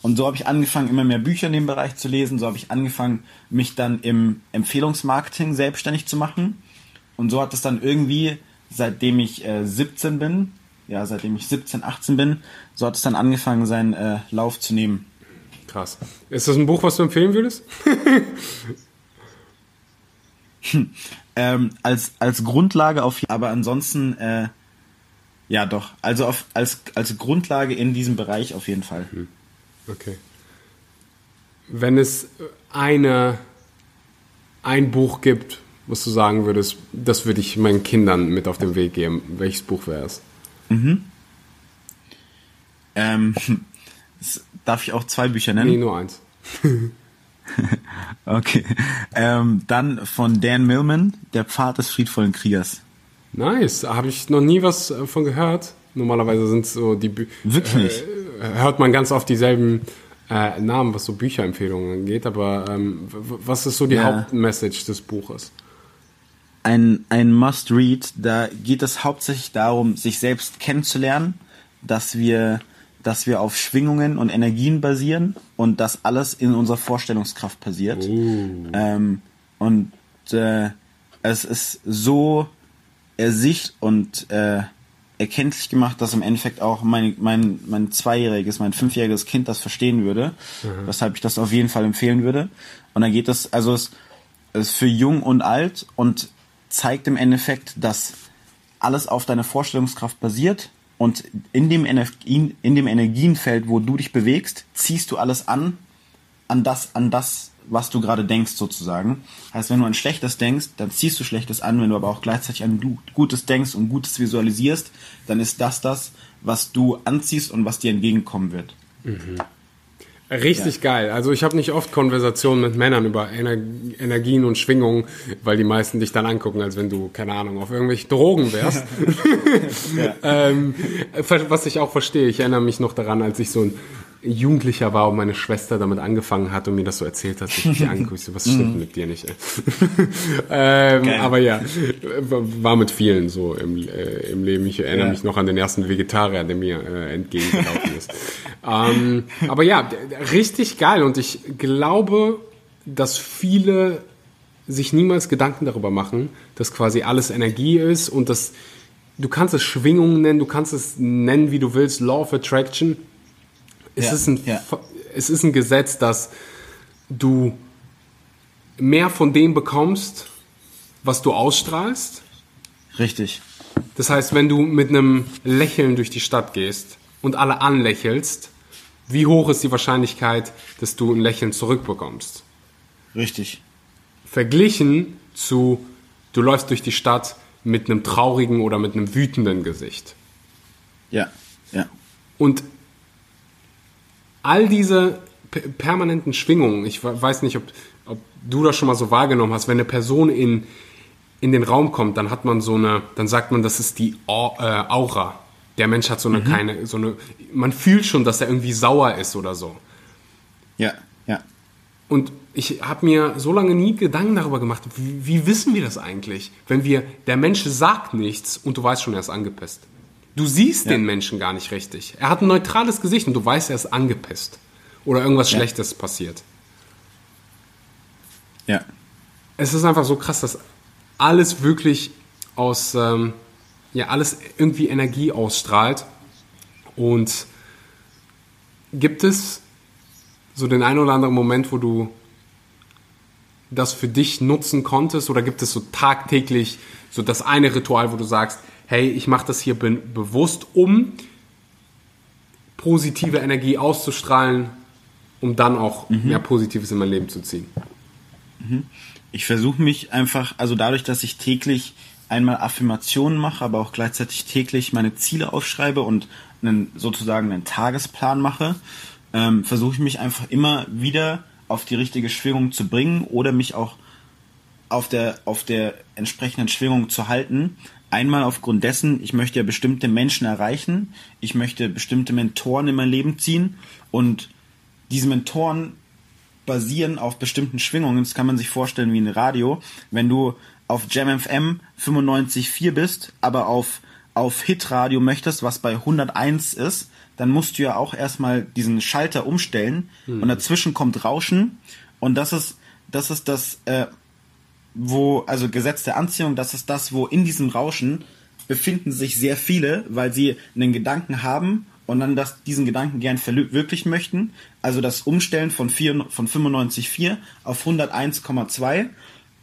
Und so habe ich angefangen, immer mehr Bücher in dem Bereich zu lesen. So habe ich angefangen, mich dann im Empfehlungsmarketing selbstständig zu machen. Und so hat es dann irgendwie, seitdem ich äh, 17 bin, ja, seitdem ich 17, 18 bin, so hat es dann angefangen, seinen äh, Lauf zu nehmen. Krass. Ist das ein Buch, was du empfehlen würdest? ähm, als, als Grundlage auf, aber ansonsten, äh, ja doch, also auf, als, als Grundlage in diesem Bereich auf jeden Fall. Hm. Okay. Wenn es eine, ein Buch gibt, was du sagen würdest, das würde ich meinen Kindern mit auf den Weg geben, welches Buch wäre es? Mhm. Ähm, Darf ich auch zwei Bücher nennen? Nee, nur eins. okay. Ähm, dann von Dan Millman, Der Pfad des friedvollen Kriegers. Nice. Habe ich noch nie was äh, von gehört. Normalerweise sind so die Bü Wirklich? Äh, hört man ganz oft dieselben äh, Namen, was so Bücherempfehlungen angeht, aber ähm, was ist so die ja. Hauptmessage des Buches? Ein, ein Must-Read, da geht es hauptsächlich darum, sich selbst kennenzulernen, dass wir dass wir auf Schwingungen und Energien basieren und das alles in unserer Vorstellungskraft passiert. Uh. Ähm, und äh, es ist so ersicht und äh, erkenntlich gemacht, dass im Endeffekt auch mein, mein, mein zweijähriges, mein fünfjähriges Kind das verstehen würde, mhm. weshalb ich das auf jeden Fall empfehlen würde. Und dann geht es, also es ist für jung und alt und zeigt im Endeffekt, dass alles auf deiner Vorstellungskraft basiert und in dem, Energien, in dem Energienfeld, wo du dich bewegst, ziehst du alles an, an das, an das, was du gerade denkst, sozusagen. Heißt, wenn du an Schlechtes denkst, dann ziehst du Schlechtes an. Wenn du aber auch gleichzeitig an Gutes denkst und Gutes visualisierst, dann ist das das, was du anziehst und was dir entgegenkommen wird. Mhm. Richtig ja. geil. Also ich habe nicht oft Konversationen mit Männern über Ener Energien und Schwingungen, weil die meisten dich dann angucken, als wenn du, keine Ahnung, auf irgendwelche Drogen wärst. ähm, was ich auch verstehe, ich erinnere mich noch daran, als ich so ein Jugendlicher war und meine Schwester damit angefangen hat und mir das so erzählt hat, ich mich angeguckt, was stimmt mhm. mit dir nicht? ähm, aber ja, war mit vielen so im, äh, im Leben. Ich erinnere ja. mich noch an den ersten Vegetarier, der mir äh, entgegengelaufen ist. ähm, aber ja, richtig geil und ich glaube, dass viele sich niemals Gedanken darüber machen, dass quasi alles Energie ist und dass du kannst es Schwingungen nennen, du kannst es nennen, wie du willst, Law of Attraction es, ja, ist ein, ja. es ist ein Gesetz, dass du mehr von dem bekommst, was du ausstrahlst. Richtig. Das heißt, wenn du mit einem Lächeln durch die Stadt gehst und alle anlächelst, wie hoch ist die Wahrscheinlichkeit, dass du ein Lächeln zurückbekommst? Richtig. Verglichen zu, du läufst durch die Stadt mit einem traurigen oder mit einem wütenden Gesicht. Ja, ja. Und all diese permanenten Schwingungen, ich weiß nicht, ob, ob du das schon mal so wahrgenommen hast, wenn eine Person in, in den Raum kommt, dann hat man so eine, dann sagt man, das ist die äh, Aura. Der Mensch hat so eine mhm. keine, so eine, man fühlt schon, dass er irgendwie sauer ist oder so. Ja, ja. Und ich habe mir so lange nie Gedanken darüber gemacht, wie, wie, wissen wir das eigentlich? Wenn wir, der Mensch sagt nichts und du weißt schon, er ist angepisst. Du siehst ja. den Menschen gar nicht richtig. Er hat ein neutrales Gesicht und du weißt, er ist angepisst. Oder irgendwas ja. Schlechtes passiert. Ja. Es ist einfach so krass, dass alles wirklich aus, ähm, ja, alles irgendwie Energie ausstrahlt. Und gibt es so den einen oder anderen Moment, wo du das für dich nutzen konntest? Oder gibt es so tagtäglich so das eine Ritual, wo du sagst, hey, ich mache das hier be bewusst, um positive Energie auszustrahlen, um dann auch mhm. mehr Positives in mein Leben zu ziehen? Ich versuche mich einfach, also dadurch, dass ich täglich einmal Affirmationen mache, aber auch gleichzeitig täglich meine Ziele aufschreibe und einen, sozusagen einen Tagesplan mache, ähm, versuche ich mich einfach immer wieder auf die richtige Schwingung zu bringen oder mich auch auf der, auf der entsprechenden Schwingung zu halten. Einmal aufgrund dessen, ich möchte ja bestimmte Menschen erreichen, ich möchte bestimmte Mentoren in mein Leben ziehen und diese Mentoren basieren auf bestimmten Schwingungen. Das kann man sich vorstellen wie ein Radio. Wenn du auf JamFM 95.4 bist, aber auf, auf Hitradio möchtest, was bei 101 ist, dann musst du ja auch erstmal diesen Schalter umstellen hm. und dazwischen kommt Rauschen und das ist das ist das äh, wo also Gesetz der Anziehung, das ist das, wo in diesem Rauschen befinden sich sehr viele, weil sie einen Gedanken haben und dann das, diesen Gedanken gern verwirklichen möchten. Also das Umstellen von, 4, von 95,4 auf 101,2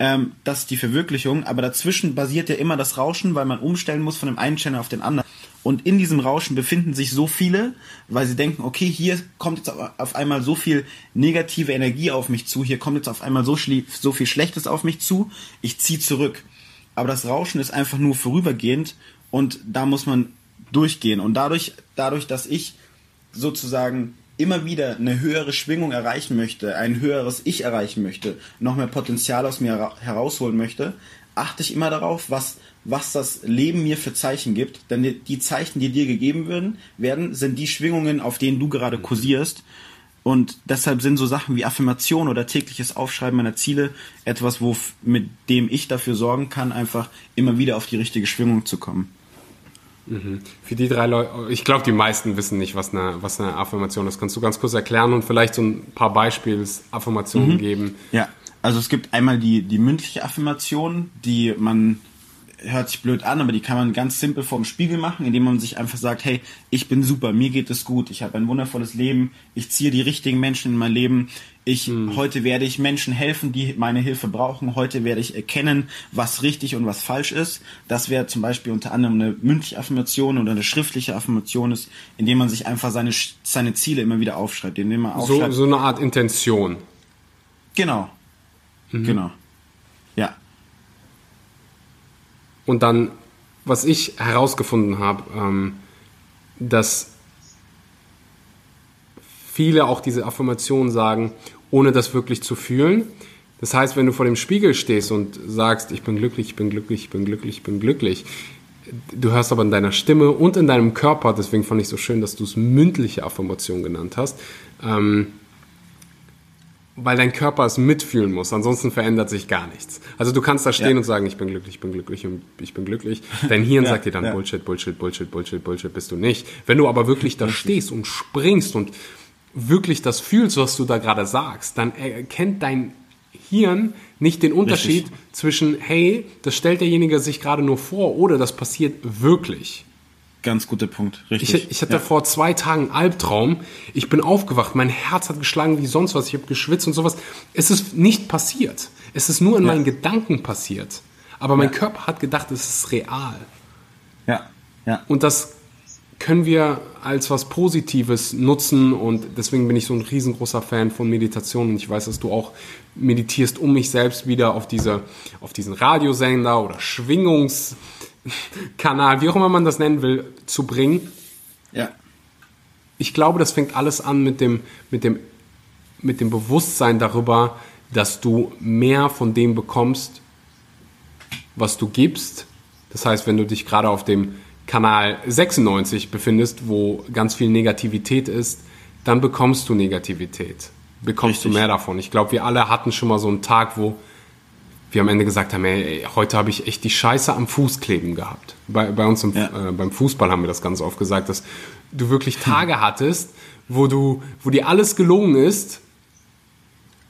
ähm, das ist die Verwirklichung, aber dazwischen basiert ja immer das Rauschen, weil man umstellen muss von dem einen Channel auf den anderen. Und in diesem Rauschen befinden sich so viele, weil sie denken, okay, hier kommt jetzt auf einmal so viel negative Energie auf mich zu, hier kommt jetzt auf einmal so, so viel Schlechtes auf mich zu, ich ziehe zurück. Aber das Rauschen ist einfach nur vorübergehend und da muss man durchgehen. Und dadurch, dadurch, dass ich sozusagen immer wieder eine höhere Schwingung erreichen möchte, ein höheres Ich erreichen möchte, noch mehr Potenzial aus mir herausholen möchte, achte ich immer darauf, was, was das Leben mir für Zeichen gibt. Denn die Zeichen, die dir gegeben werden, werden, sind die Schwingungen, auf denen du gerade kursierst. Und deshalb sind so Sachen wie Affirmation oder tägliches Aufschreiben meiner Ziele etwas, wo, mit dem ich dafür sorgen kann, einfach immer wieder auf die richtige Schwingung zu kommen. Mhm. Für die drei Leute, ich glaube, die meisten wissen nicht, was eine, was eine Affirmation ist. Kannst du ganz kurz erklären und vielleicht so ein paar Beispielsaffirmationen mhm. geben? Ja, also es gibt einmal die, die mündliche Affirmation, die man hört sich blöd an, aber die kann man ganz simpel vorm Spiegel machen, indem man sich einfach sagt, hey, ich bin super, mir geht es gut, ich habe ein wundervolles Leben, ich ziehe die richtigen Menschen in mein Leben, ich hm. heute werde ich Menschen helfen, die meine Hilfe brauchen, heute werde ich erkennen, was richtig und was falsch ist. Das wäre zum Beispiel unter anderem eine mündliche Affirmation oder eine schriftliche Affirmation ist, indem man sich einfach seine, seine Ziele immer wieder aufschreibt, indem man aufschreibt. So, so eine Art Intention. Genau. Mhm. Genau. Ja. Und dann, was ich herausgefunden habe, ähm, dass viele auch diese Affirmationen sagen, ohne das wirklich zu fühlen. Das heißt, wenn du vor dem Spiegel stehst und sagst, ich bin glücklich, ich bin glücklich, ich bin glücklich, ich bin glücklich, du hörst aber in deiner Stimme und in deinem Körper, deswegen fand ich so schön, dass du es mündliche Affirmation genannt hast, ähm, weil dein Körper es mitfühlen muss, ansonsten verändert sich gar nichts. Also du kannst da stehen ja. und sagen, ich bin glücklich, ich bin glücklich und ich bin glücklich. Dein Hirn ja, sagt dir dann ja. Bullshit, Bullshit, Bullshit, Bullshit, Bullshit, bist du nicht. Wenn du aber wirklich da stehst und springst und wirklich das fühlst, was du da gerade sagst, dann erkennt dein Hirn nicht den Unterschied Richtig. zwischen, hey, das stellt derjenige sich gerade nur vor oder das passiert wirklich. Ganz guter Punkt, richtig. Ich, ich hatte ja. vor zwei Tagen einen Albtraum. Ich bin aufgewacht, mein Herz hat geschlagen wie sonst was. Ich habe geschwitzt und sowas. Es ist nicht passiert. Es ist nur in ja. meinen Gedanken passiert. Aber mein ja. Körper hat gedacht, es ist real. Ja, ja. Und das können wir als was Positives nutzen und deswegen bin ich so ein riesengroßer Fan von Meditation und ich weiß, dass du auch meditierst, um mich selbst wieder auf diese, auf diesen Radiosender oder Schwingungs Kanal, wie auch immer man das nennen will, zu bringen. Ja. Ich glaube, das fängt alles an mit dem, mit dem, mit dem Bewusstsein darüber, dass du mehr von dem bekommst, was du gibst. Das heißt, wenn du dich gerade auf dem Kanal 96 befindest, wo ganz viel Negativität ist, dann bekommst du Negativität. Bekommst Richtig. du mehr davon. Ich glaube, wir alle hatten schon mal so einen Tag, wo wir am Ende gesagt haben, ey, heute habe ich echt die Scheiße am Fuß kleben gehabt. Bei, bei uns im, ja. äh, beim Fußball haben wir das ganz oft gesagt, dass du wirklich Tage hattest, wo du, wo dir alles gelungen ist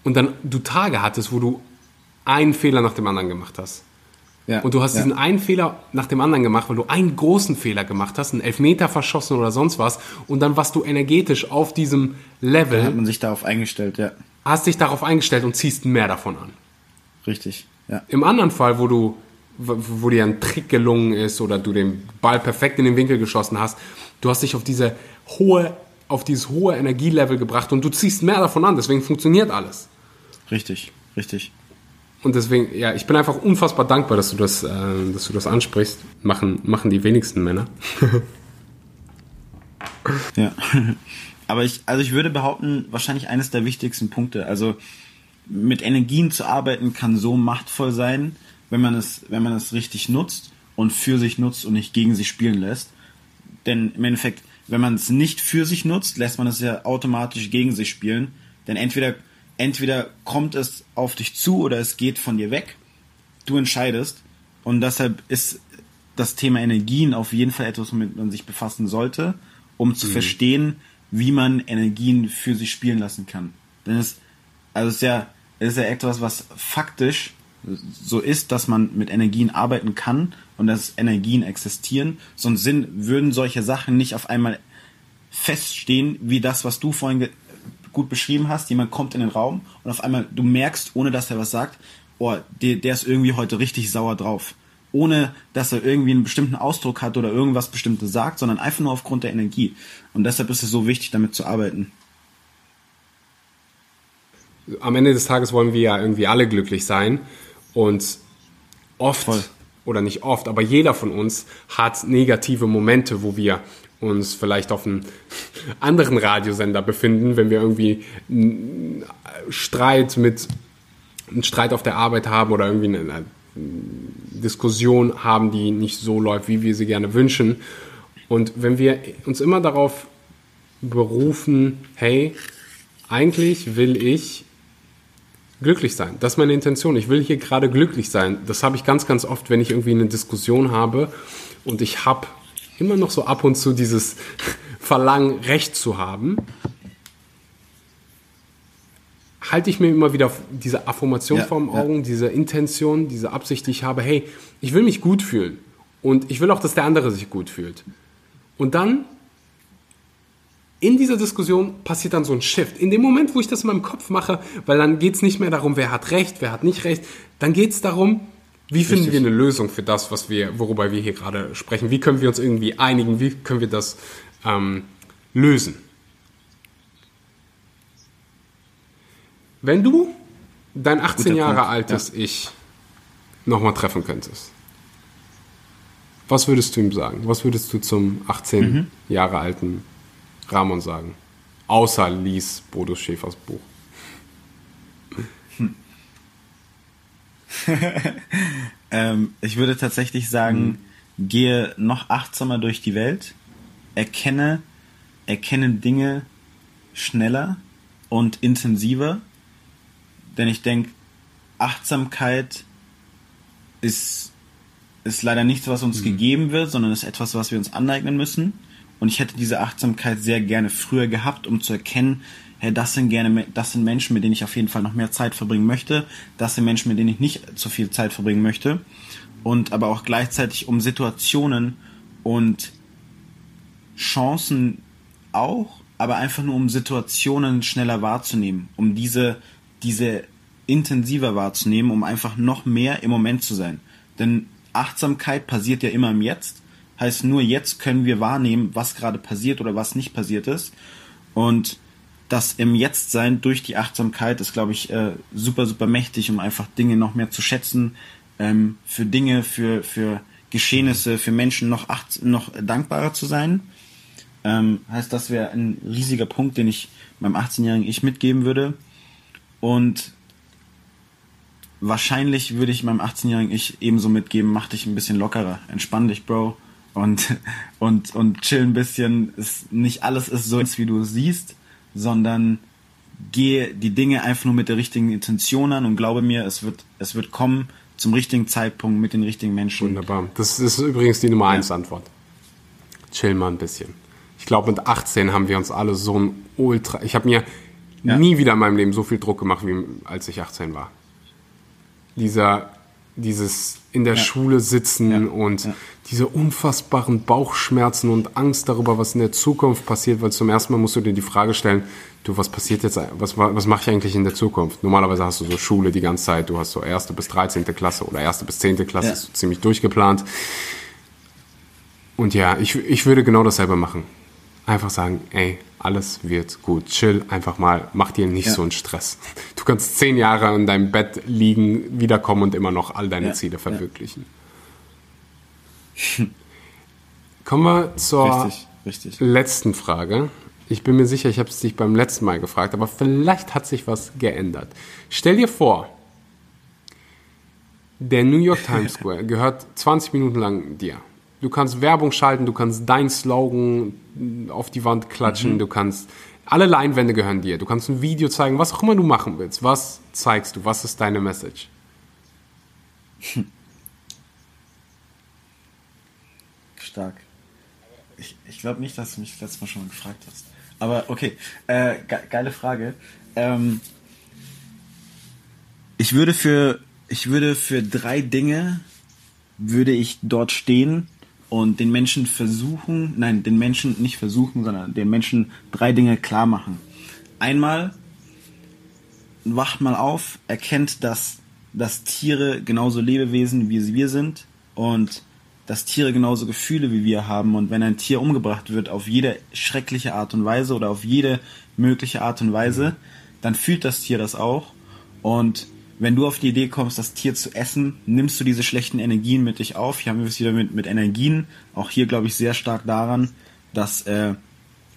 und dann du Tage hattest, wo du einen Fehler nach dem anderen gemacht hast. Ja. Und du hast ja. diesen einen Fehler nach dem anderen gemacht, weil du einen großen Fehler gemacht hast, einen Elfmeter verschossen oder sonst was. Und dann warst du energetisch auf diesem Level, Dann hat man sich darauf eingestellt, ja. hast dich darauf eingestellt und ziehst mehr davon an. Richtig. Ja. Im anderen Fall, wo du, wo dir ein Trick gelungen ist oder du den Ball perfekt in den Winkel geschossen hast, du hast dich auf diese hohe, auf dieses hohe Energielevel gebracht und du ziehst mehr davon an. Deswegen funktioniert alles. Richtig. Richtig. Und deswegen, ja, ich bin einfach unfassbar dankbar, dass du das, äh, dass du das ansprichst. Machen, machen die wenigsten Männer. Ja. Aber ich, also ich würde behaupten, wahrscheinlich eines der wichtigsten Punkte. Also mit Energien zu arbeiten kann so machtvoll sein, wenn man es, wenn man es richtig nutzt und für sich nutzt und nicht gegen sich spielen lässt. Denn im Endeffekt, wenn man es nicht für sich nutzt, lässt man es ja automatisch gegen sich spielen. Denn entweder, entweder kommt es auf dich zu oder es geht von dir weg. Du entscheidest. Und deshalb ist das Thema Energien auf jeden Fall etwas, womit man sich befassen sollte, um zu verstehen, wie man Energien für sich spielen lassen kann. Denn es, also es ist ja, es ist ja etwas, was faktisch so ist, dass man mit Energien arbeiten kann und dass Energien existieren. Sonst sind, würden solche Sachen nicht auf einmal feststehen, wie das, was du vorhin gut beschrieben hast. Jemand kommt in den Raum und auf einmal, du merkst, ohne dass er was sagt, oh, der, der ist irgendwie heute richtig sauer drauf. Ohne, dass er irgendwie einen bestimmten Ausdruck hat oder irgendwas Bestimmtes sagt, sondern einfach nur aufgrund der Energie. Und deshalb ist es so wichtig, damit zu arbeiten. Am Ende des Tages wollen wir ja irgendwie alle glücklich sein. Und oft, Voll. oder nicht oft, aber jeder von uns hat negative Momente, wo wir uns vielleicht auf einem anderen Radiosender befinden, wenn wir irgendwie einen Streit mit einen Streit auf der Arbeit haben oder irgendwie eine, eine Diskussion haben, die nicht so läuft, wie wir sie gerne wünschen. Und wenn wir uns immer darauf berufen, hey, eigentlich will ich glücklich sein. Das ist meine Intention. Ich will hier gerade glücklich sein. Das habe ich ganz, ganz oft, wenn ich irgendwie eine Diskussion habe und ich habe immer noch so ab und zu dieses Verlangen, Recht zu haben, halte ich mir immer wieder diese Affirmation Ja, vor den ja. Augen, diese Intention, diese Absicht, die ich habe, hey, ich will mich gut fühlen. Und ich will auch, dass der andere sich gut fühlt. Und dann in dieser Diskussion passiert dann so ein Shift. In dem Moment, wo ich das in meinem Kopf mache, weil dann geht es nicht mehr darum, wer hat Recht, wer hat nicht Recht, dann geht es darum, wie finden Richtig. wir eine Lösung für das, was wir, worüber wir hier gerade sprechen? Wie können wir uns irgendwie einigen? Wie können wir das ähm, lösen? Wenn du dein 18 Guter Jahre Punkt, altes Ich nochmal treffen könntest, was würdest du ihm sagen? Was würdest du zum 18 Mhm. Jahre alten Ramon sagen? Außer lies Bodo Schäfers Buch. Ähm, ich würde tatsächlich sagen, gehe noch achtsamer durch die Welt, erkenne, erkenne Dinge schneller und intensiver, denn ich denke, Achtsamkeit ist, ist leider nichts, was uns gegeben wird, sondern ist etwas, was wir uns aneignen müssen. Und ich hätte diese Achtsamkeit sehr gerne früher gehabt, um zu erkennen, hey, das sind gerne, das sind Menschen, mit denen ich auf jeden Fall noch mehr Zeit verbringen möchte. Das sind Menschen, mit denen ich nicht zu viel Zeit verbringen möchte. Und aber auch gleichzeitig um Situationen und Chancen auch, aber einfach nur um Situationen schneller wahrzunehmen, um diese, diese intensiver wahrzunehmen, um einfach noch mehr im Moment zu sein. Denn Achtsamkeit passiert ja immer im Jetzt. Heißt, nur jetzt können wir wahrnehmen, was gerade passiert oder was nicht passiert ist. Und das im Jetzt sein durch die Achtsamkeit ist, glaube ich, äh, super, super mächtig, um einfach Dinge noch mehr zu schätzen, ähm, für Dinge, für, für Geschehnisse, für Menschen noch, acht, noch dankbarer zu sein. Ähm, heißt, das wäre ein riesiger Punkt, den ich meinem 18-jährigen Ich mitgeben würde. Und wahrscheinlich würde ich meinem 18-jährigen Ich ebenso mitgeben, mach dich ein bisschen lockerer, entspann dich, Bro. Und, und, und chill ein bisschen. Ist, nicht alles ist so, wie du es siehst, sondern gehe die Dinge einfach nur mit der richtigen Intention an und glaube mir, es wird, es wird kommen zum richtigen Zeitpunkt mit den richtigen Menschen. Wunderbar. Das ist übrigens die Nummer 1 Antwort. Chill mal ein bisschen. Ich glaube, mit 18 haben wir uns alle so ein Ultra. Ich habe mir Ja. nie wieder in meinem Leben so viel Druck gemacht, wie als ich 18 war. dieser, dieses in der Schule sitzen und diese unfassbaren Bauchschmerzen und Angst darüber, was in der Zukunft passiert, weil zum ersten Mal musst du dir die Frage stellen, du, was passiert jetzt, was, was mache ich eigentlich in der Zukunft? Normalerweise hast du so Schule die ganze Zeit, du hast so erste bis 13. Klasse oder erste bis 10. Klasse, Ja. ist so ziemlich durchgeplant. Und ja, ich, ich würde genau dasselbe machen. Einfach sagen, ey, alles wird gut. Chill einfach mal, mach dir nicht Ja. so einen Stress. Du kannst zehn Jahre in deinem Bett liegen, wiederkommen und immer noch all deine Ja, Ziele ja. verwirklichen. Kommen wir zur Richtig, richtig. letzten Frage. Ich bin mir sicher, ich habe es dich beim letzten Mal gefragt, aber vielleicht hat sich was geändert. Stell dir vor, der New York Times Square gehört 20 Minuten lang dir. Du kannst Werbung schalten, du kannst dein Slogan auf die Wand klatschen, du kannst alle Leinwände gehören dir. Du kannst ein Video zeigen, was auch immer du machen willst. Was zeigst du? Was ist deine Message? Stark. Ich, ich glaube nicht, dass du mich das letzte Mal schon mal gefragt hast. Aber okay, äh, ge geile Frage. Ähm, ich würde für ich würde für drei Dinge würde ich dort stehen und den Menschen versuchen, nein, den Menschen nicht versuchen, sondern den Menschen drei Dinge klar machen. Einmal wacht mal auf, erkennt, dass, dass Tiere genauso Lebewesen wie wir sind und dass Tiere genauso Gefühle wie wir haben und wenn ein Tier umgebracht wird auf jede schreckliche Art und Weise oder auf jede mögliche Art und Weise, dann fühlt das Tier das auch und wenn du auf die Idee kommst, das Tier zu essen, nimmst du diese schlechten Energien mit dich auf. Hier haben wir es wieder mit, mit Energien. Auch hier glaube ich sehr stark daran, dass äh,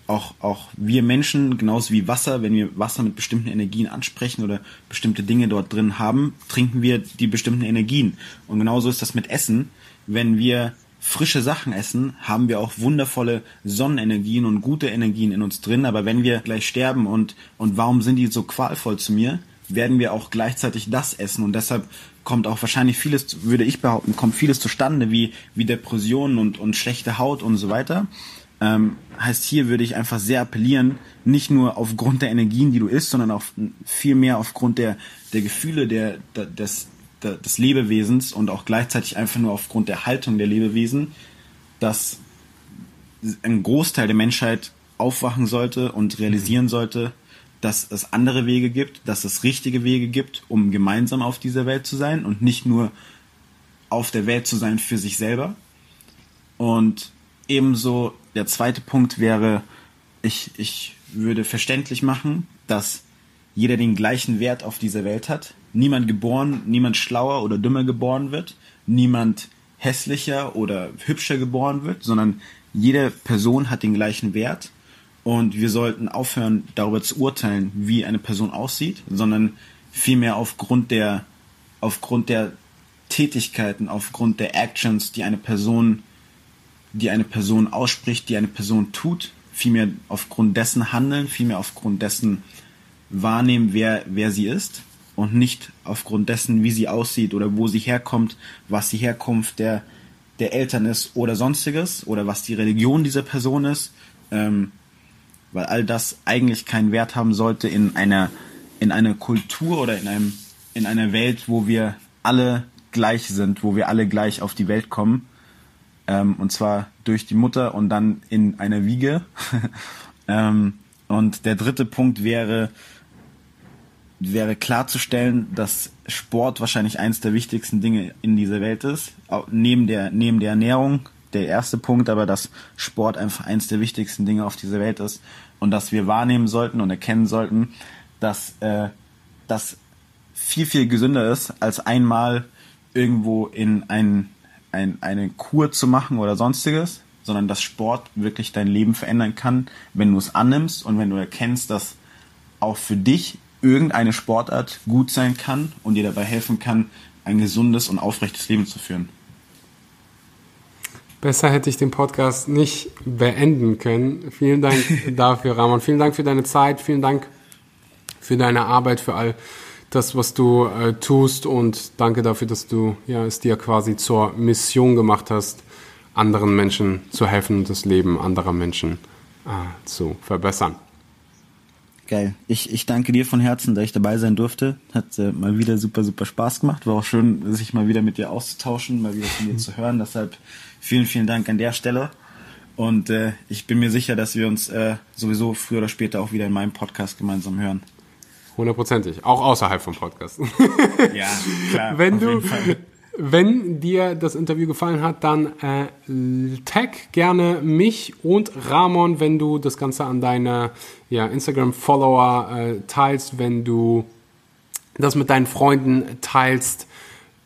auch, auch wir Menschen, genauso wie Wasser, wenn wir Wasser mit bestimmten Energien ansprechen oder bestimmte Dinge dort drin haben, trinken wir die bestimmten Energien. Und genauso ist das mit Essen. Wenn wir frische Sachen essen, haben wir auch wundervolle Sonnenenergien und gute Energien in uns drin. Aber wenn wir gleich sterben und, und warum sind die so qualvoll zu mir, werden wir auch gleichzeitig das essen. Und deshalb kommt auch wahrscheinlich vieles, würde ich behaupten, kommt vieles zustande, wie, wie Depressionen und, und schlechte Haut und so weiter. Ähm, heißt, hier würde ich einfach sehr appellieren, nicht nur aufgrund der Energien, die du isst, sondern auch viel mehr aufgrund der, der Gefühle der, der, des, der, des Lebewesens und auch gleichzeitig einfach nur aufgrund der Haltung der Lebewesen, dass ein Großteil der Menschheit aufwachen sollte und realisieren sollte, dass es andere Wege gibt, dass es richtige Wege gibt, um gemeinsam auf dieser Welt zu sein und nicht nur auf der Welt zu sein für sich selber. Und ebenso der zweite Punkt wäre, ich, ich würde verständlich machen, dass jeder den gleichen Wert auf dieser Welt hat. Niemand geboren, niemand schlauer oder dümmer geboren wird, niemand hässlicher oder hübscher geboren wird, sondern jede Person hat den gleichen Wert und wir sollten aufhören, darüber zu urteilen, wie eine Person aussieht, sondern vielmehr aufgrund der, aufgrund der Tätigkeiten, aufgrund der Actions, die eine Person, die eine Person ausspricht, die eine Person tut, vielmehr aufgrund dessen handeln, vielmehr aufgrund dessen wahrnehmen, wer, wer sie ist und nicht aufgrund dessen, wie sie aussieht oder wo sie herkommt, was die Herkunft der, der Eltern ist oder sonstiges oder was die Religion dieser Person ist. Ähm, weil all das eigentlich keinen Wert haben sollte in einer in einer Kultur oder in einem in einer Welt, wo wir alle gleich sind, wo wir alle gleich auf die Welt kommen ähm, und zwar durch die Mutter und dann in einer Wiege. ähm, und der dritte Punkt wäre wäre klarzustellen, dass Sport wahrscheinlich eines der wichtigsten Dinge in dieser Welt ist, neben der neben der Ernährung. Der erste Punkt, aber dass Sport einfach eines der wichtigsten Dinge auf dieser Welt ist und dass wir wahrnehmen sollten und erkennen sollten, dass äh, das viel, viel gesünder ist, als einmal irgendwo in ein, ein, eine Kur zu machen oder sonstiges, sondern dass Sport wirklich dein Leben verändern kann, wenn du es annimmst und wenn du erkennst, dass auch für dich irgendeine Sportart gut sein kann und dir dabei helfen kann, ein gesundes und aufrechtes Leben zu führen. Besser hätte ich den Podcast nicht beenden können. Vielen Dank dafür, Ramon. Vielen Dank für deine Zeit. Vielen Dank für deine Arbeit, für all das, was du äh, tust und danke dafür, dass du ja, es dir quasi zur Mission gemacht hast, anderen Menschen zu helfen und das Leben anderer Menschen äh, zu verbessern. Geil. Ich, ich danke dir von Herzen, dass ich dabei sein durfte. Hat äh, mal wieder super, super Spaß gemacht. War auch schön, sich mal wieder mit dir auszutauschen, mal wieder von dir zu hören. Deshalb vielen, vielen Dank an der Stelle. Und äh, ich bin mir sicher, dass wir uns äh, sowieso früher oder später auch wieder in meinem Podcast gemeinsam hören. Hundertprozentig. Auch außerhalb vom Podcast. Ja, klar. Wenn du. Wenn dir das Interview gefallen hat, dann äh, tag gerne mich und Ramon, wenn du das Ganze an deine ja, Instagram-Follower äh, teilst, wenn du das mit deinen Freunden teilst.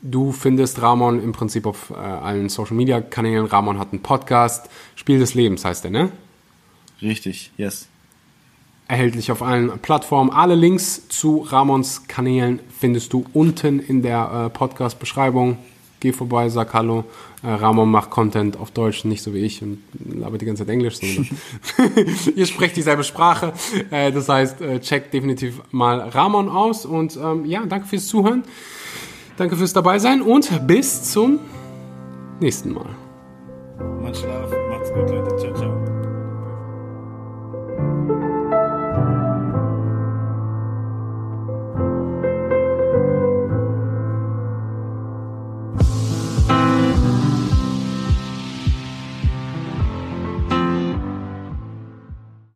Du findest Ramon im Prinzip auf äh, allen Social-Media-Kanälen. Ramon hat einen Podcast. Spiel des Lebens heißt der, ne? Richtig, yes. Erhältlich auf allen Plattformen. Alle Links zu Ramons Kanälen findest du unten in der äh, Podcast-Beschreibung. Geh vorbei, sag Hallo. Äh, Ramon macht Content auf Deutsch, nicht so wie ich und labert die ganze Zeit Englisch. Ihr sprecht dieselbe Sprache. Äh, das heißt, äh, checkt definitiv mal Ramon aus. Und ähm, ja, danke fürs Zuhören. Danke fürs Dabeisein und bis zum nächsten Mal. Much love. Macht's gut, Leute. Ciao, ciao.